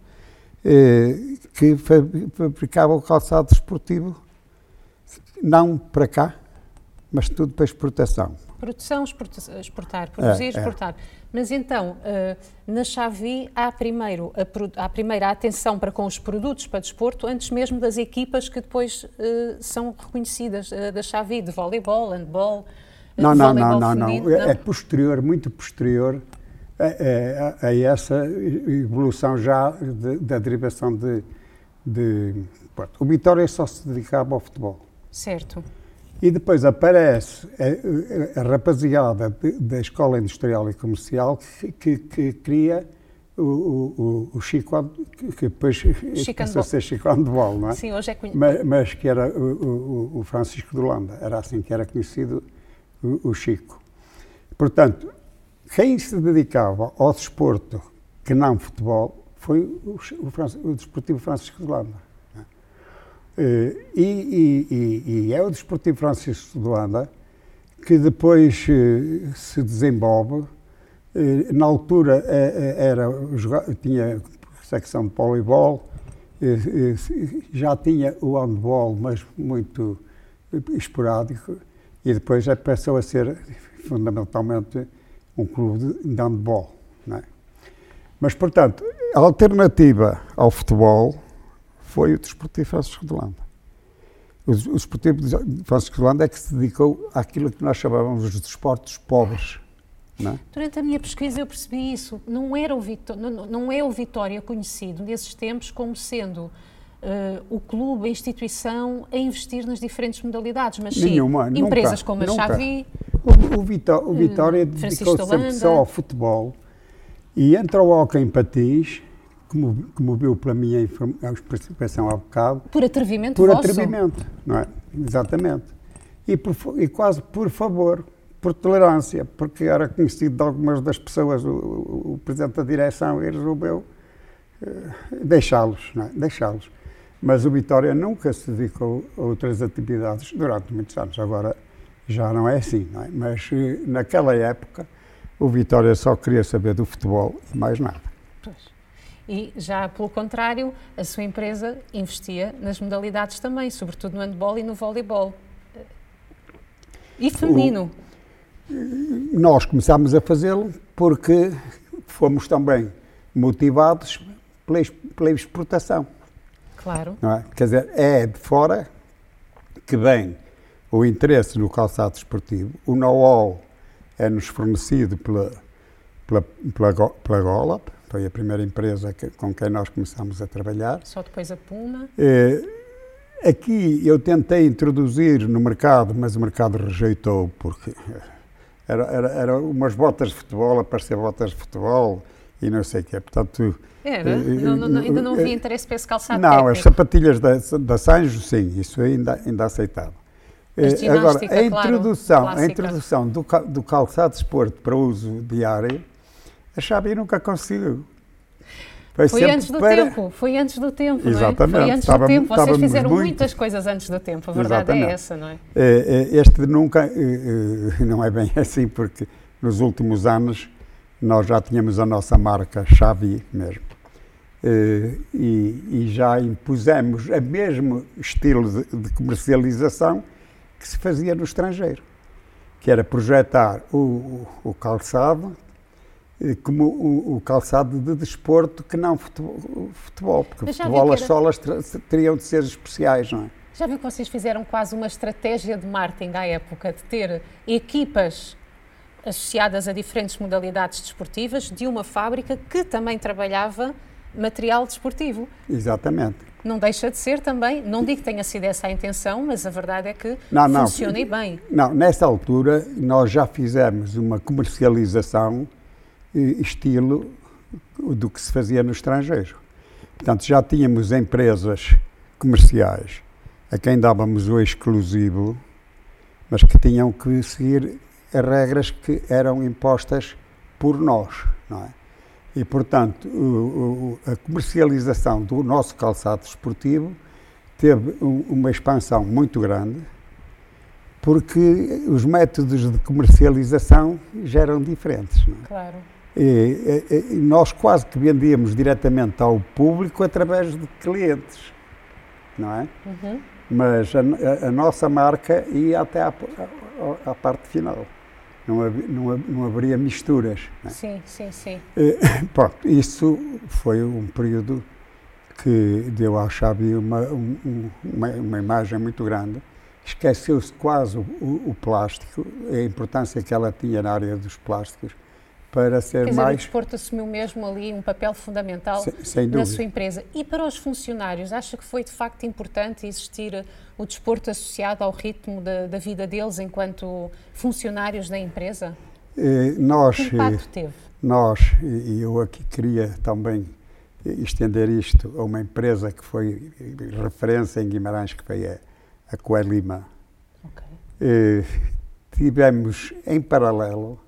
eh, que fa- fabricava o calçado desportivo, não para cá, mas tudo para exportação. Produção, exporta- exportar, produzir, é. exportar. Mas então, eh, na Xavi há primeiro a, pro- há primeiro a atenção para com os produtos para desporto, antes mesmo das equipas que depois eh, são reconhecidas, eh, da Xavi, de voleibol, handball, Não, não, não, não, não. É, é posterior, muito posterior a, a- a essa evolução já de- da derivação de, de pronto, o Vitória só se dedicava ao futebol. Certo. E depois aparece a, a- rapaziada da Escola Industrial e Comercial que, que- que cria o, o, o- o Chico, que, depois Chico passou a ser Chico Handball, não é? Sim, hoje é conhecido. Mas, mas que era o, o- o Francisco de Holanda, era assim que era conhecido o, o Chico. Portanto, quem se dedicava ao desporto que não futebol foi o, o, Franci- o Desportivo Francisco de Holanda. Eh, E, e- e- é o Desportivo Francisco de Holanda que depois eh, se desenvolve. Eh, Na altura era, tinha secção de voleibol, já tinha o handball, mas muito esporádico, e depois já passou a ser fundamentalmente um clube de handball. é? Mas, portanto, a alternativa ao futebol foi o Desportivo Francisco de Holanda. O, o Desportivo de Francisco de Holanda é que se dedicou àquilo que nós chamávamos de desportos pobres. É? Durante a minha pesquisa eu percebi isso. Não, era o Vitó- não, não é o Vitória conhecido nesses tempos como sendo eh, o clube, a instituição a investir nas diferentes modalidades, mas sim Nenhuma, nunca, empresas como a nunca. Xavi, O, o, Vitó- o Vitória Hum, Francisco dedicou-se sempre só ao futebol e entra o hóquei em patins, viu pela minha inform- a participação há bocado, por atrevimento por vosso. atrevimento, não é? Exatamente. E, por e quase por favor, por tolerância, porque era conhecido de algumas das pessoas, o, o- o presidente da direção e resolveu eh, deixá-los, não é? Deixá-los. Mas o Vitória nunca se dedicou a outras atividades durante muitos anos. Agora já não é assim, não é? Mas eh, naquela época o Vitória só queria saber do futebol e mais nada. Pois. E já pelo contrário, a sua empresa investia nas modalidades também, sobretudo no handball e no voleibol. E feminino. Nós começámos a fazê-lo porque fomos também motivados pela, pela exportação. Claro. É? Quer dizer, é de fora que vem o interesse no calçado esportivo, o know-how é-nos fornecido pela, pela, pela, pela foi a primeira empresa que- com quem nós começámos a trabalhar. Só depois a Puma. Eh, aqui eu tentei introduzir no mercado, mas o mercado rejeitou, porque era, era, era umas botas de futebol, aparecer botas de futebol e não sei o quê. Portanto, Era? Eh, Não- não- ainda não eh, havia interesse para esse calçado não, técnico. as sapatilhas da, da Sanjo, sim, isso ainda, ainda Eh, Agora, a claro, introdução, a clássica. introdução do, do calçado de desporto para uso diário, a Xabi nunca conseguiu. Foi sempre antes do para- tempo, foi antes do tempo, não é? Exatamente, Foi antes do tempo. Vocês fizeram muito- muitas coisas antes do tempo, a verdade Exatamente. é essa, não é? Eh, eh, Este nunca, eh, eh, não é bem assim, porque nos últimos anos nós já tínhamos a nossa marca Xavi mesmo. Eh, E, e já impusemos o mesmo estilo de, de comercialização que se fazia no estrangeiro, que era projetar o, o- calçado como o, o calçado de desporto que não futebol, futebol porque futebol as era- solas ter- teriam de ser especiais, não é? Já viu que vocês fizeram quase uma estratégia de marketing à época, de ter equipas associadas a diferentes modalidades desportivas de uma fábrica que também trabalhava material desportivo. Exatamente. Não deixa de ser também, não digo que tenha sido essa a intenção, mas a verdade é que Não, não. funciona bem. Não, nessa altura nós já fizemos uma comercialização eh, estilo do que se fazia no estrangeiro. Portanto, já tínhamos empresas comerciais a quem dávamos o exclusivo, mas que tinham que seguir as regras que eram impostas por nós, não é? E, portanto, o- o- a comercialização do nosso calçado esportivo teve um- uma expansão muito grande, porque os métodos de comercialização já eram diferentes. não é? Claro. E, e- e nós quase que vendíamos diretamente ao público através de clientes, não é? Uhum. Mas a, a- a nossa marca ia até à, à- à parte final. Não, havi- não, não haveria misturas. não é? Sim, sim, sim. Pronto, isso foi um período que deu à Xavi uma, um- um- uma, uma imagem muito grande. Esqueceu-se quase o, o- o plástico, a importância que ela tinha na área dos plásticos, para ser Quer dizer, o mais. desporto assumiu mesmo ali um papel fundamental Sem- sem na sua empresa. E para os funcionários, acha que foi de facto importante existir o desporto associado ao ritmo da, da vida deles enquanto funcionários da empresa? Eh, nós, Que impacto teve? nós, e eu aqui queria também estender isto a uma empresa que foi referência em Guimarães, que foi a, a Coelima. Ok. Eh, tivemos em paralelo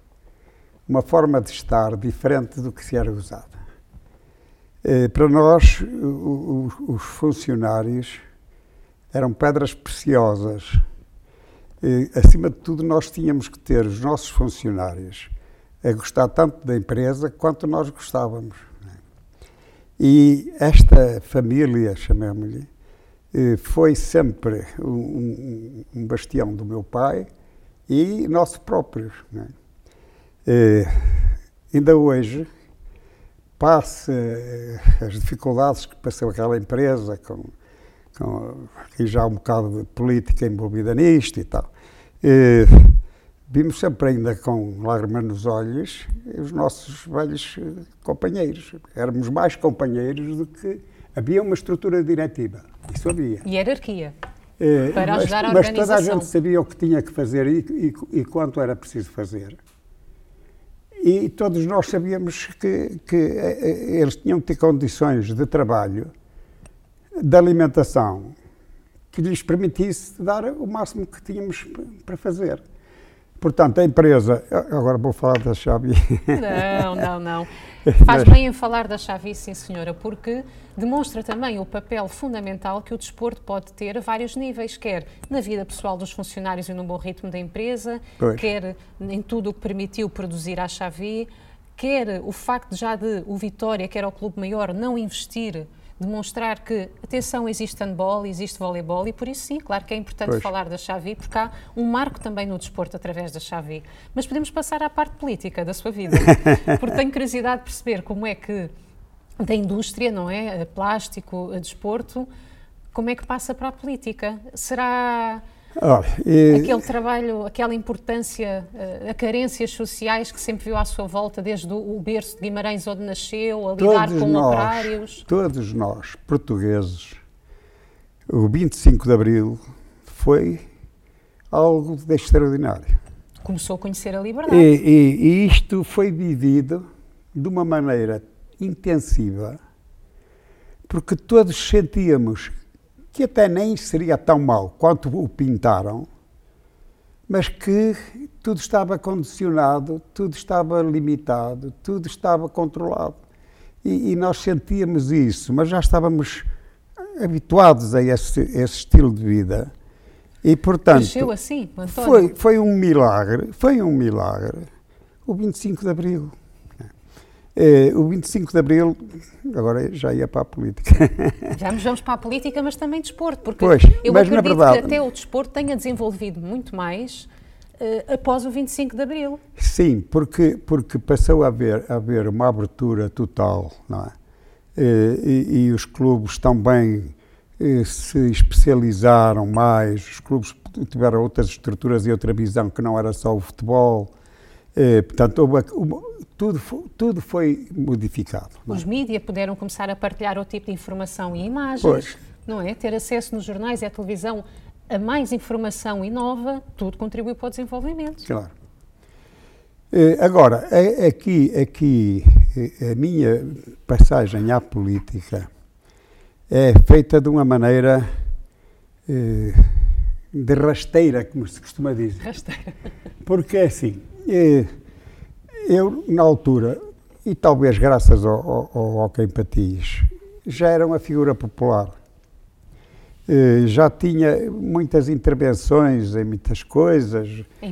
uma forma de estar diferente do que se era usada. Eh, para nós, os funcionários eram pedras preciosas. Eh, acima de tudo, nós tínhamos que ter os nossos funcionários a gostar tanto da empresa quanto nós gostávamos. é? E esta família, chamemos-lhe, eh, foi sempre um, bastião do meu pai e nosso próprio. Eh, ainda hoje, passe eh, as dificuldades que passou aquela empresa, com, com e já um bocado de política envolvida nisto e tal, eh, vimos sempre ainda com lágrimas nos olhos os nossos velhos companheiros. Éramos mais companheiros do que havia uma estrutura diretiva. Isso havia. E hierarquia. Eh, Para mas, ajudar a mas toda a organização. gente sabia o que tinha que fazer e, e- e quanto era preciso fazer. E todos nós sabíamos que, que, eh, eh, eles tinham que ter condições de trabalho, de alimentação, que lhes permitisse dar o máximo que tínhamos para fazer. Portanto, a empresa, agora vou falar da Xavi, Não, não, não. Faz bem em falar da Xavi, sim senhora, porque demonstra também o papel fundamental que o desporto pode ter a vários níveis, quer na vida pessoal dos funcionários e no bom ritmo da empresa, Pois. quer em tudo o que permitiu produzir à Xavi, quer o facto já de o Vitória, que era o clube maior, não investir, demonstrar que, atenção, existe handball, existe voleibol e por isso sim, claro que é importante Pois. falar da Xavi, porque há um marco também no desporto através da Xavi. Mas podemos passar à parte política da sua vida, porque tenho curiosidade de perceber como é que da indústria, não é? Plástico, desporto, como é que passa para a política? Será Olha, e- aquele trabalho, aquela importância, eh, a carências sociais que sempre viu à sua volta, desde o berço de Guimarães onde nasceu, a lidar todos com nós, operários? todos nós, portugueses, o 25 de Abril foi algo de extraordinário. Começou a conhecer a E, liberdade. e- e isto foi vivido de uma maneira intensiva, porque todos sentíamos que até nem seria tão mau quanto o pintaram, mas que tudo estava condicionado, tudo estava limitado, tudo estava controlado. E, e nós sentíamos isso, mas já estávamos habituados a esse, esse estilo de vida. E, portanto, Nasceu assim, António? foi, foi um milagre, foi um milagre. O 25 de Abril. Eh, o 25 de Abril, agora já ia para a política. Já nos vamos para a política, mas também desporto, porque Pois, eu mas acredito verdade- que até o desporto tenha desenvolvido muito mais eh, após o 25 de Abril. Sim, porque, porque passou a haver, a haver uma abertura total, não é? Eh, E, e os clubes também se especializaram mais, os clubes tiveram outras estruturas e outra visão que não era só o futebol. Eh, Portanto, houve a- uma- tudo, tudo foi modificado. é? Os mídias puderam começar a partilhar outro tipo de informação e imagens, Pois. não é? Ter acesso nos jornais e à televisão a mais informação e nova, tudo contribui para o desenvolvimento. Claro. Eh, Agora, aqui, aqui a minha passagem à política é feita de uma maneira eh, de rasteira, como se costuma dizer. Rasteira. Porque é assim, eu na altura, e talvez graças ao, ao, ao já era uma figura popular. Já tinha muitas intervenções em muitas coisas. A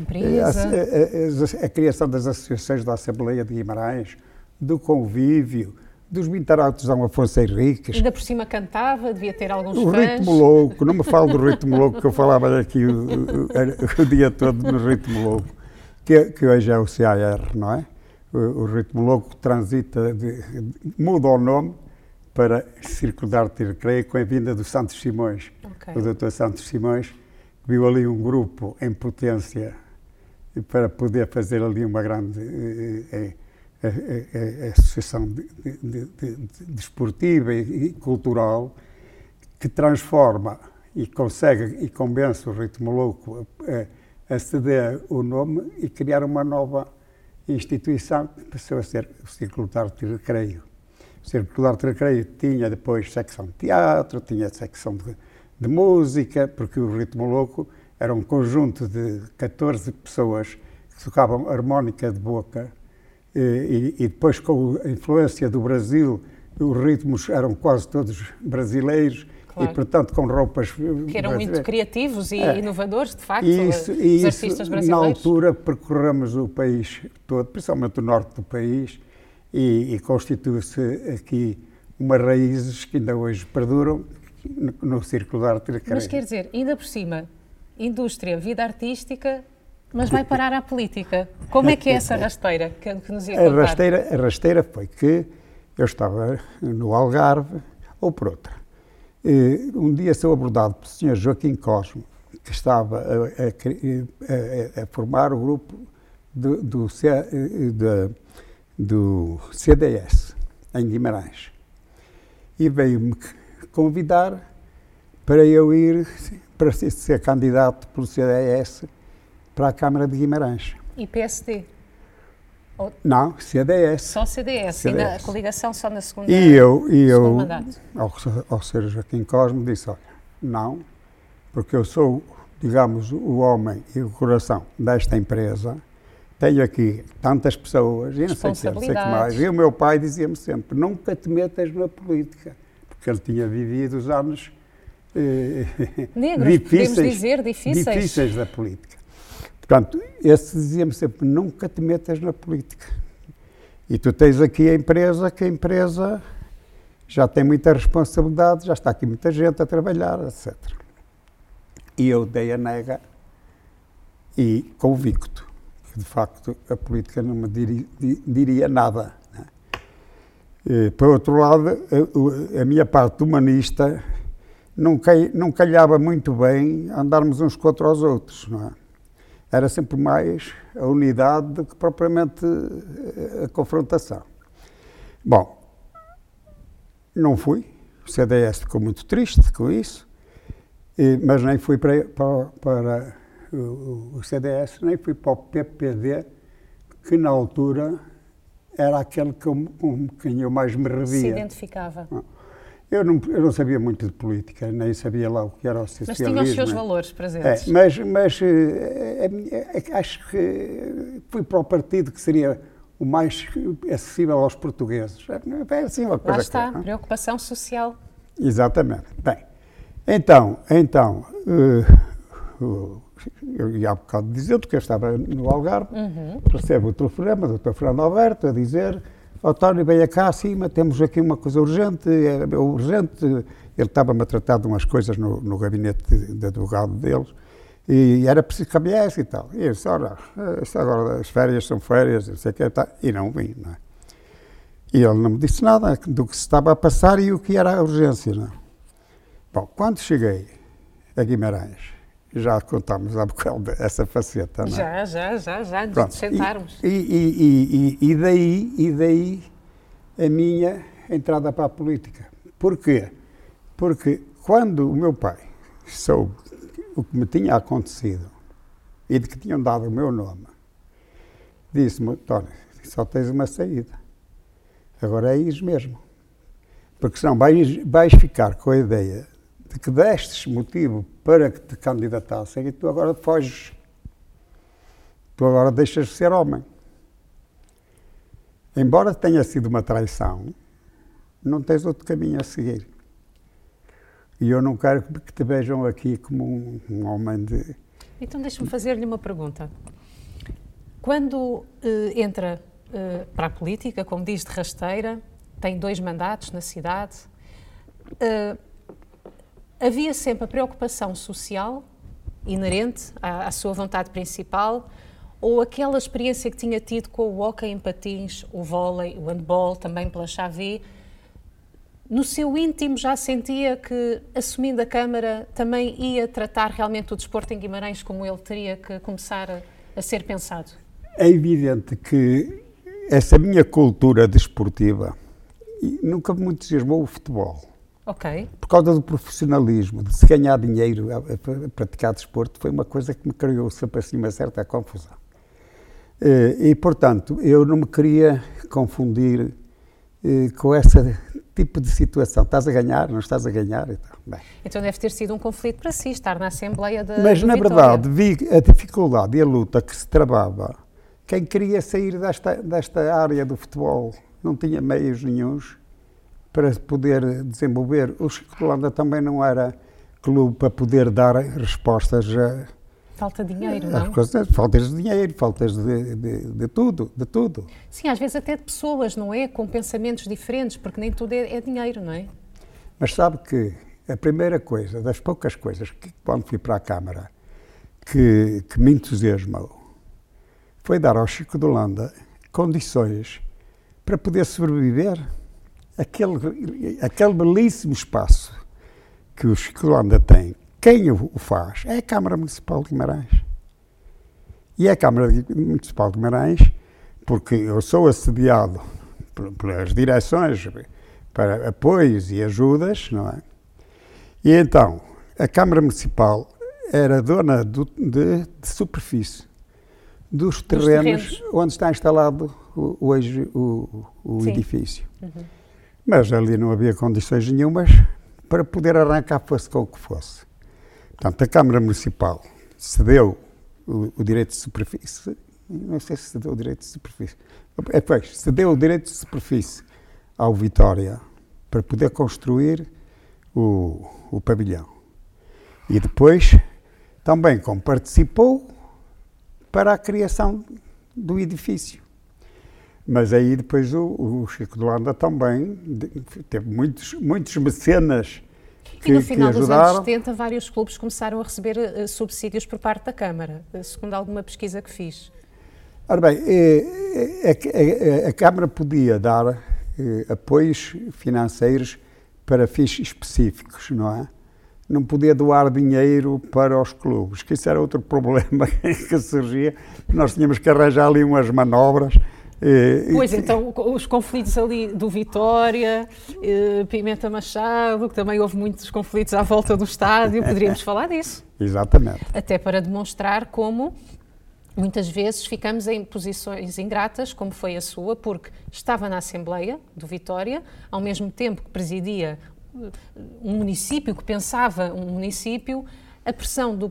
A, a- a- a criação das associações da Assembleia de Guimarães, do convívio, dos Vintarautos Dom Afonso Henriques, ainda por cima cantava, devia ter alguns o fãs. ritmo louco, não me falo do ritmo louco que eu falava aqui o, o- o dia todo no ritmo louco, que, que hoje é o CAR, não é? O, o ritmo louco transita, de- muda o nome para Círculo de Arte e Recreio com a vinda do Santos Simões. Ok. O Dr. Santos Simões viu ali um grupo em potência para poder fazer ali uma grande. eh, eh, Associação de, de, de- de- Desportiva e, e Cultural, que transforma e consegue e convence o Ritmo Louco a, a ceder o nome e criar uma nova instituição que passou a ser o Círculo de Arte e Recreio. O Círculo de Arte e Recreio tinha depois secção de teatro, tinha secção de, de música, porque o Ritmo Louco era um conjunto de 14 pessoas que tocavam harmónica de boca e, e depois com a influência do Brasil, os ritmos eram quase todos brasileiros Claro. e, portanto, com roupas Que eram muito criativos e É. inovadores, de facto, Isso, os e isso, artistas na brasileiros. altura, percorremos o país todo, principalmente o norte do país, e, e constitui-se aqui umas raízes que ainda hoje perduram no, no Círculo de Arte e. Mas quer dizer, ainda por cima, indústria, vida artística, mas vai parar à política. Como é que é essa rasteira que, que nos ia A contar? rasteira, a rasteira foi que eu estava no Algarve, ou por outra. Um dia sou abordado pelo Sr. Joaquim Cosmo, que estava a, a a- a- formar o grupo do, do, da- do CDS, em Guimarães. E veio-me convidar para eu ir para ser, ser candidato pelo CDS para a Câmara de Guimarães. E PSD? Não, CDS. Só CDS, ainda a CDS. coligação só na segunda E eu, e eu ao, ao Sr. Joaquim Cosme, disse: olha, não, porque eu sou, digamos, o homem e o coração desta empresa, tenho aqui tantas pessoas e não sei o que, não sei que mais. E o meu pai dizia-me sempre: nunca te metas na política, porque ele tinha vivido os anos eh, Negros, podemos dizer, difíceis. difíceis da política. Portanto, esse dizia-me sempre: nunca te metas na política. E tu tens aqui a empresa, que a empresa já tem muita responsabilidade, já está aqui muita gente a trabalhar, etc. E eu dei a nega e convicto que, de facto, a política não me diri- di- diria nada. né? Eh, Por outro lado, a, o- a minha parte humanista não, cai- não calhava muito bem andarmos uns contra os outros, não é? Era sempre mais a unidade do que propriamente eh, a confrontação. Bom, não fui. O CDS ficou muito triste com isso, mas nem fui para, para, para o, CDS, nem fui para o PPD, que na altura era aquele com quem eu mais me Se revia. identificava. Eu não, eu não sabia muito de política, nem sabia lá o que era o Mas socialismo. tinha os seus né? valores É, presentes. mas mas eh, a minha- é que acho que fui para o partido que seria o mais acessível aos portugueses. É assim uma coisa Lá que está, é, é? preocupação social. Exatamente. Bem, então, então o- eu ia há bocado dizendo que eu estava no Algarve, recebo o telefonema do Dr. Fernando Alberto a dizer António, venha cá acima, temos aqui uma coisa urgente, é urgente. Ele estava-me a tratar de umas coisas no, no gabinete de, de advogado deles e era preciso que viesse e tal. E eu disse, ora, agora as férias são férias, não sei o que, tá. e não vim, não é? E ele não me disse nada do que se estava a passar e o que era a urgência. Não é? Bom, quando cheguei a Guimarães, já contámos há bocado essa faceta, não é? Já, já, já, já, antes Pronto, de sentarmos. E, e, e, e, daí, e daí a minha entrada para a política. Porquê? Porque quando o meu pai soube o que me tinha acontecido e de que tinham dado o meu nome, disse-me, António, só tens uma saída. Agora é isso mesmo. Porque senão vais, vais ficar com a ideia de que destes motivo para que te candidatassem e tu agora foges. Tu agora deixas de ser homem. Embora tenha sido uma traição, não tens outro caminho a seguir. E eu não quero que te vejam aqui como um, um homem de. Então deixe-me fazer-lhe uma pergunta. Quando eh, entra eh, para a política, como diz de rasteira, tem dois mandatos na cidade, eh, havia sempre a preocupação social inerente à, à sua vontade principal ou aquela experiência que tinha tido com o hóquei em patins, o vôlei, o handball, também pela chave, no seu íntimo já sentia que, assumindo a Câmara, também ia tratar realmente o desporto em Guimarães como ele teria que começar a, a ser pensado? É evidente que essa minha cultura desportiva nunca me entusiasmou o futebol. Ok. Por causa do profissionalismo, de se ganhar dinheiro a, a- praticar desporto, foi uma coisa que me criou sempre assim uma certa confusão. Eh, E, portanto, eu não me queria confundir eh, com esse tipo de situação. Estás a ganhar, não estás a ganhar? Então, bem. Então deve ter sido um conflito para si, estar na Assembleia da Mas, na Vitória. verdade, vi a dificuldade e a luta que se travava. Quem queria sair desta, desta área do futebol não tinha meios nenhuns para poder desenvolver. O Chico de Holanda também não era clube para poder dar respostas a, Falta dinheiro, não? coisas. Faltas de dinheiro, faltas de, de, de tudo, de tudo. Sim, às vezes até de pessoas, não é? Com pensamentos diferentes, porque nem tudo é, é dinheiro, não é? Mas sabe que a primeira coisa, das poucas coisas que quando fui para a Câmara, que, que me entusiasmou, foi dar ao Chico de Holanda condições para poder sobreviver aquele, aquele belíssimo espaço que o Holanda tem. Quem o faz é a Câmara Municipal de Guimarães. E a Câmara Municipal de Guimarães, porque eu sou assediado pelas direções para apoios e ajudas, não é? E então, a Câmara Municipal era dona do- de, de superfície dos terrenos, terrenos. onde está instalado hoje o, o edifício. Mas ali não havia condições nenhumas para poder arrancar, fosse com o que fosse. Portanto, a Câmara Municipal cedeu o, o direito de superfície, não sei se cedeu o direito de superfície, é, pois, cedeu o direito de superfície ao Vitória para poder construir o, o pavilhão. E depois, também como participou para a criação do edifício. Mas aí depois o, o Chico de Holanda também teve muitos, muitos mecenas que, e no final dos anos 70, vários clubes começaram a receber eh, subsídios por parte da Câmara, eh, segundo alguma pesquisa que fiz. Ora bem, eh, a, a- a Câmara podia dar apoios financeiros para fins específicos, não é? Não podia doar dinheiro para os clubes, que isso era outro problema que surgia. Nós tínhamos que arranjar ali umas manobras. Eh, Pois então, os conflitos ali do Vitória, eh, Pimenta Machado, que também houve muitos conflitos à volta do estádio, poderíamos falar disso. Exatamente. Até para demonstrar como muitas vezes ficamos em posições ingratas, como foi a sua, porque estava na Assembleia do Vitória, ao mesmo tempo que presidia eh, um município, que pensava um município, a pressão do,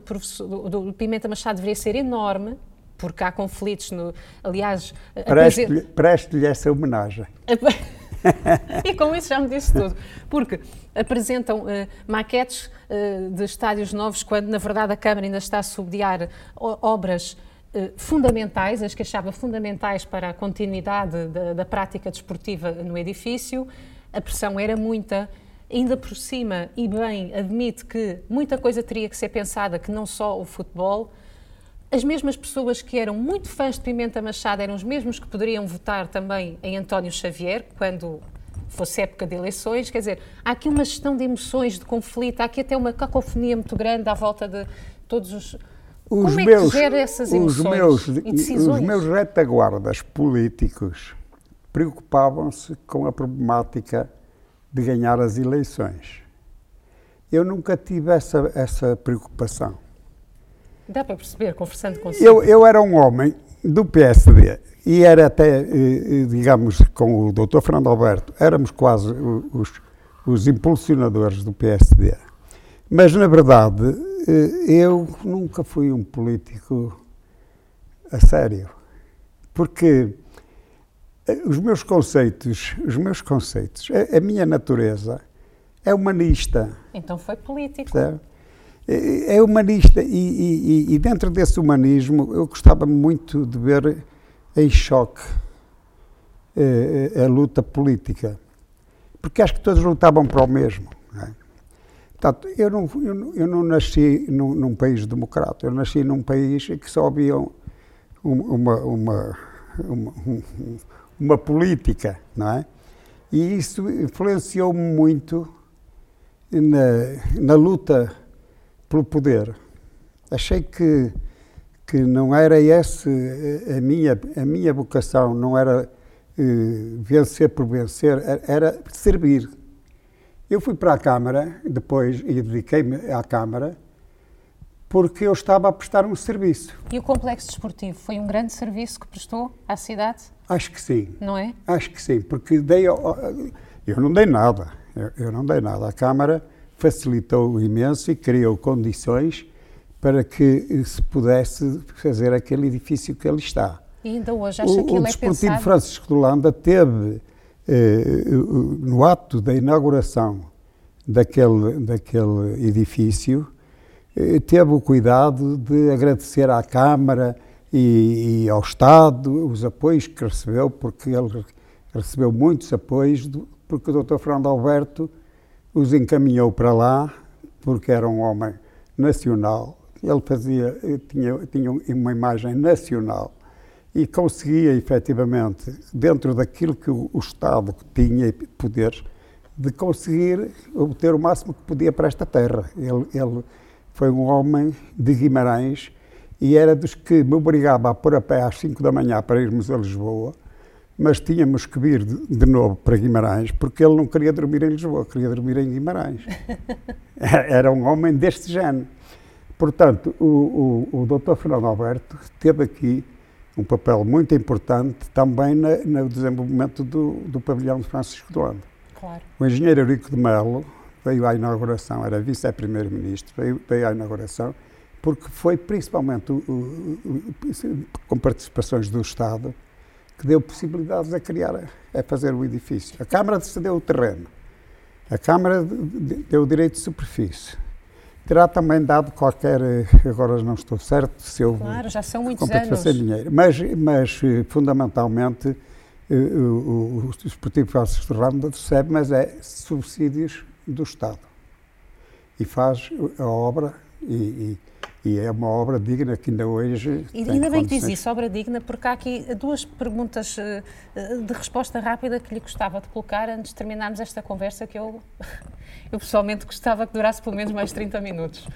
do Pimenta Machado deveria ser enorme, porque há conflitos, no, aliás... Preste-lhe preste-lhe essa homenagem. e com isso já me disse tudo. Porque apresentam eh, maquetes eh, de estádios novos, quando na verdade a Câmara ainda está a subsidiar o- obras eh, fundamentais, as que achava fundamentais para a continuidade da, da prática desportiva no edifício. A pressão era muita. Ainda por cima, e bem, admite que muita coisa teria que ser pensada, que não só o futebol. As mesmas pessoas que eram muito fãs de Pimenta Machado eram os mesmos que poderiam votar também em António Xavier, quando fosse época de eleições. Quer dizer, há aqui uma gestão de emoções, de conflito, há aqui até uma cacofonia muito grande à volta de todos os. Os Como é meus, que gera essas os emoções meus, e decisões? Os meus retaguardas políticos preocupavam-se com a problemática de ganhar as eleições. Eu nunca tive essa, essa preocupação. Dá para perceber, conversando consigo. Eu, eu era um homem do PSD e era até, eh, eh, digamos, com o Dr. Fernando Alberto, éramos quase os, os impulsionadores do PSD. Mas, na verdade, eh, eu nunca fui um político a sério. Porque os meus conceitos, os meus conceitos, a, a minha natureza é humanista. Então foi político. Percebe? É é humanista e, e- e dentro desse humanismo eu gostava muito de ver em choque eh, a luta política, porque acho que todos lutavam para o mesmo. não é? Portanto, eu não, eu não, nasci num, num país democrata, eu nasci num país em que só havia um- uma, uma, uma, um- uma política, não é? E isso influenciou-me muito na, na luta pelo poder. Achei que, que não era esse a minha, a minha vocação, não era eh, vencer por vencer, era- servir. Eu fui para a Câmara depois e dediquei-me à Câmara porque eu estava a prestar um serviço. E o complexo desportivo foi um grande serviço que prestou à cidade, Acho que sim. não é? Acho que sim, porque dei. Eu não dei nada. Eu, eu não dei nada. A Câmara facilitou imenso e criou condições para que se pudesse fazer aquele edifício que ali está. E ainda hoje acha O, que o ele é Desportivo pensado... Francisco de Holanda teve, eh, no ato da inauguração daquele, daquele edifício, eh, teve o cuidado de agradecer à Câmara e, e ao Estado os apoios que recebeu, porque ele recebeu muitos apoios, do- porque o Dr. Fernando Alberto os encaminhou para lá, porque era um homem nacional. Ele fazia, tinha, tinha uma imagem nacional e conseguia efetivamente, dentro daquilo que o, o Estado tinha poderes, de conseguir obter o máximo que podia para esta terra. Ele, ele foi um homem de Guimarães e era dos que me obrigava a pôr a pé às 5 da manhã para irmos a Lisboa, mas tínhamos que vir de, de novo para Guimarães porque ele não queria dormir em Lisboa, queria dormir em Guimarães. Era um homem deste género. Portanto, o, o, o Dr. Fernando Alberto teve aqui um papel muito importante também na, no desenvolvimento do, do pavilhão de Francisco de Holanda. Claro. O engenheiro Eurico de Melo veio à inauguração, era vice-primeiro-ministro, veio, veio à inauguração, porque foi principalmente o, o, com participações do Estado que deu possibilidades a criar, a fazer o edifício. A Câmara cedeu o terreno, a Câmara deu o direito de superfície. Terá também dado qualquer, agora não estou certo se houve Claro, já são muitos compensação anos. dinheiro, mas, mas eh, fundamentalmente eh, o, o, o Esportivo Francisco de Holanda recebe, mas é subsídios do Estado. E faz a obra, e, e, e é uma obra digna que ainda hoje. E ainda bem que diz isso, obra digna, porque há aqui duas perguntas eh, eh, de resposta rápida que lhe gostava de colocar antes de terminarmos esta conversa, que eu, eu pessoalmente gostava que durasse pelo menos mais 30 minutos.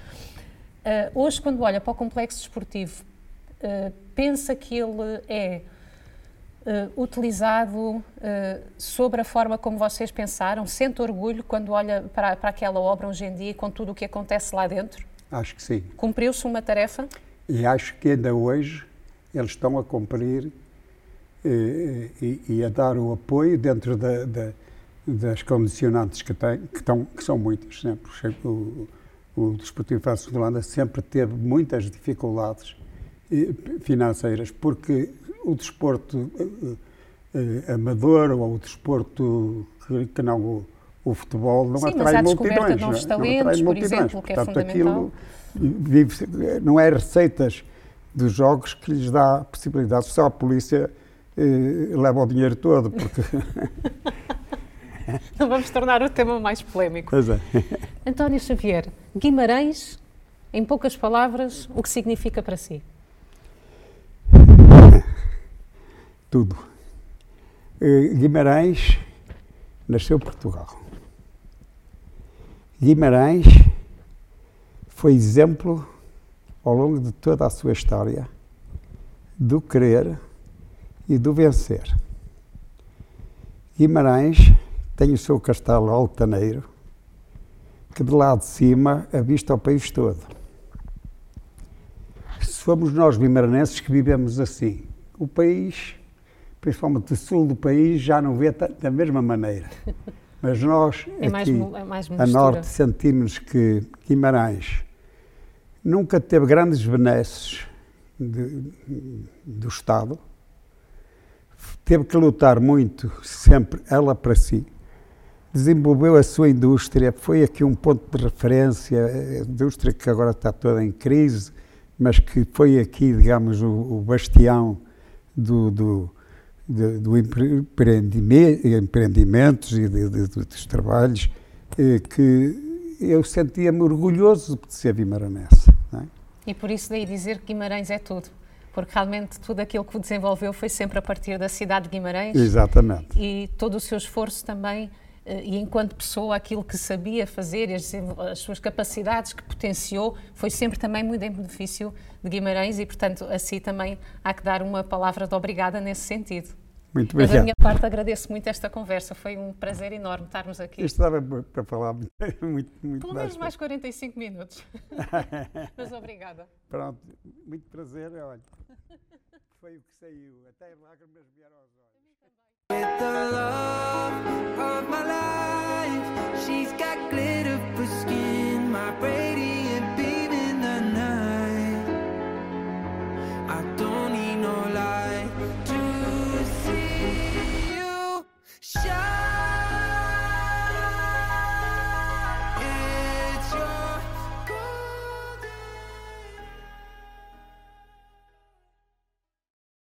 Eh, hoje, quando olha para o complexo desportivo, eh, pensa que ele é eh, utilizado sobre a forma como vocês pensaram? Sente orgulho quando olha para, para aquela obra hoje em dia e com tudo o que acontece lá dentro? Acho que sim. Cumpriu-se uma tarefa? E acho que ainda hoje eles estão a cumprir eh, e, e a dar o apoio dentro da, da, das condicionantes que têm, que, estão, que são muitas. Sempre. O, o Desportivo Francisco de Holanda sempre teve muitas dificuldades eh, financeiras, porque o desporto eh, eh, amador ou o desporto que, que não o, futebol não Sim, mas atrai há a descoberta multidões. de novos não é? Não talentos, por multidões. exemplo, que é fundamental. aquilo vive não é receitas dos jogos que lhes dá a possibilidade. Só a polícia eh, leva o dinheiro todo, porque. Não vamos tornar o tema mais polémico. Pois é. António Xavier, Guimarães, em poucas palavras, o que significa para si? Tudo. Eh, Guimarães nasceu em Portugal. Guimarães foi exemplo ao longo de toda a sua história do querer e do vencer. Guimarães tem o seu castelo altaneiro, que de lá de cima avista o país todo. Somos nós guimaranenses que vivemos assim. O país, principalmente o sul do país, já não vê da mesma maneira. Mas nós, É aqui, é mais a mistura. norte, sentimos que Guimarães nunca teve grandes benesses de- do Estado. Teve que lutar muito, sempre ela para si. Desenvolveu a sua indústria, foi aqui um ponto de referência, a indústria que agora está toda em crise, mas que foi aqui, digamos, o, o bastião do, do, do empreendime- empreendimentos e de- de- dos trabalhos, eh, que eu sentia-me orgulhoso de ser vimaranense. é? E por isso daí dizer que Guimarães é tudo. Porque realmente tudo aquilo que desenvolveu foi sempre a partir da cidade de Guimarães Exatamente. e todo o seu esforço também, eh, e enquanto pessoa, aquilo que sabia fazer as, as suas capacidades que potenciou, foi sempre também muito em benefício de Guimarães e, portanto, a si também há que dar uma palavra de obrigada nesse sentido. Muito obrigado. Mas da minha parte agradeço muito esta conversa, foi um prazer enorme estarmos aqui. Isto estava para falar muito, muito Pelo menos mais 45 minutos. Mas obrigada. Pronto, muito prazer, olha. Foi o que saiu, até lágrimas vieram aos olhos. With the love of my life, she's got glitter for skin, my radiant beam in the night. I don't need no light to See You shine.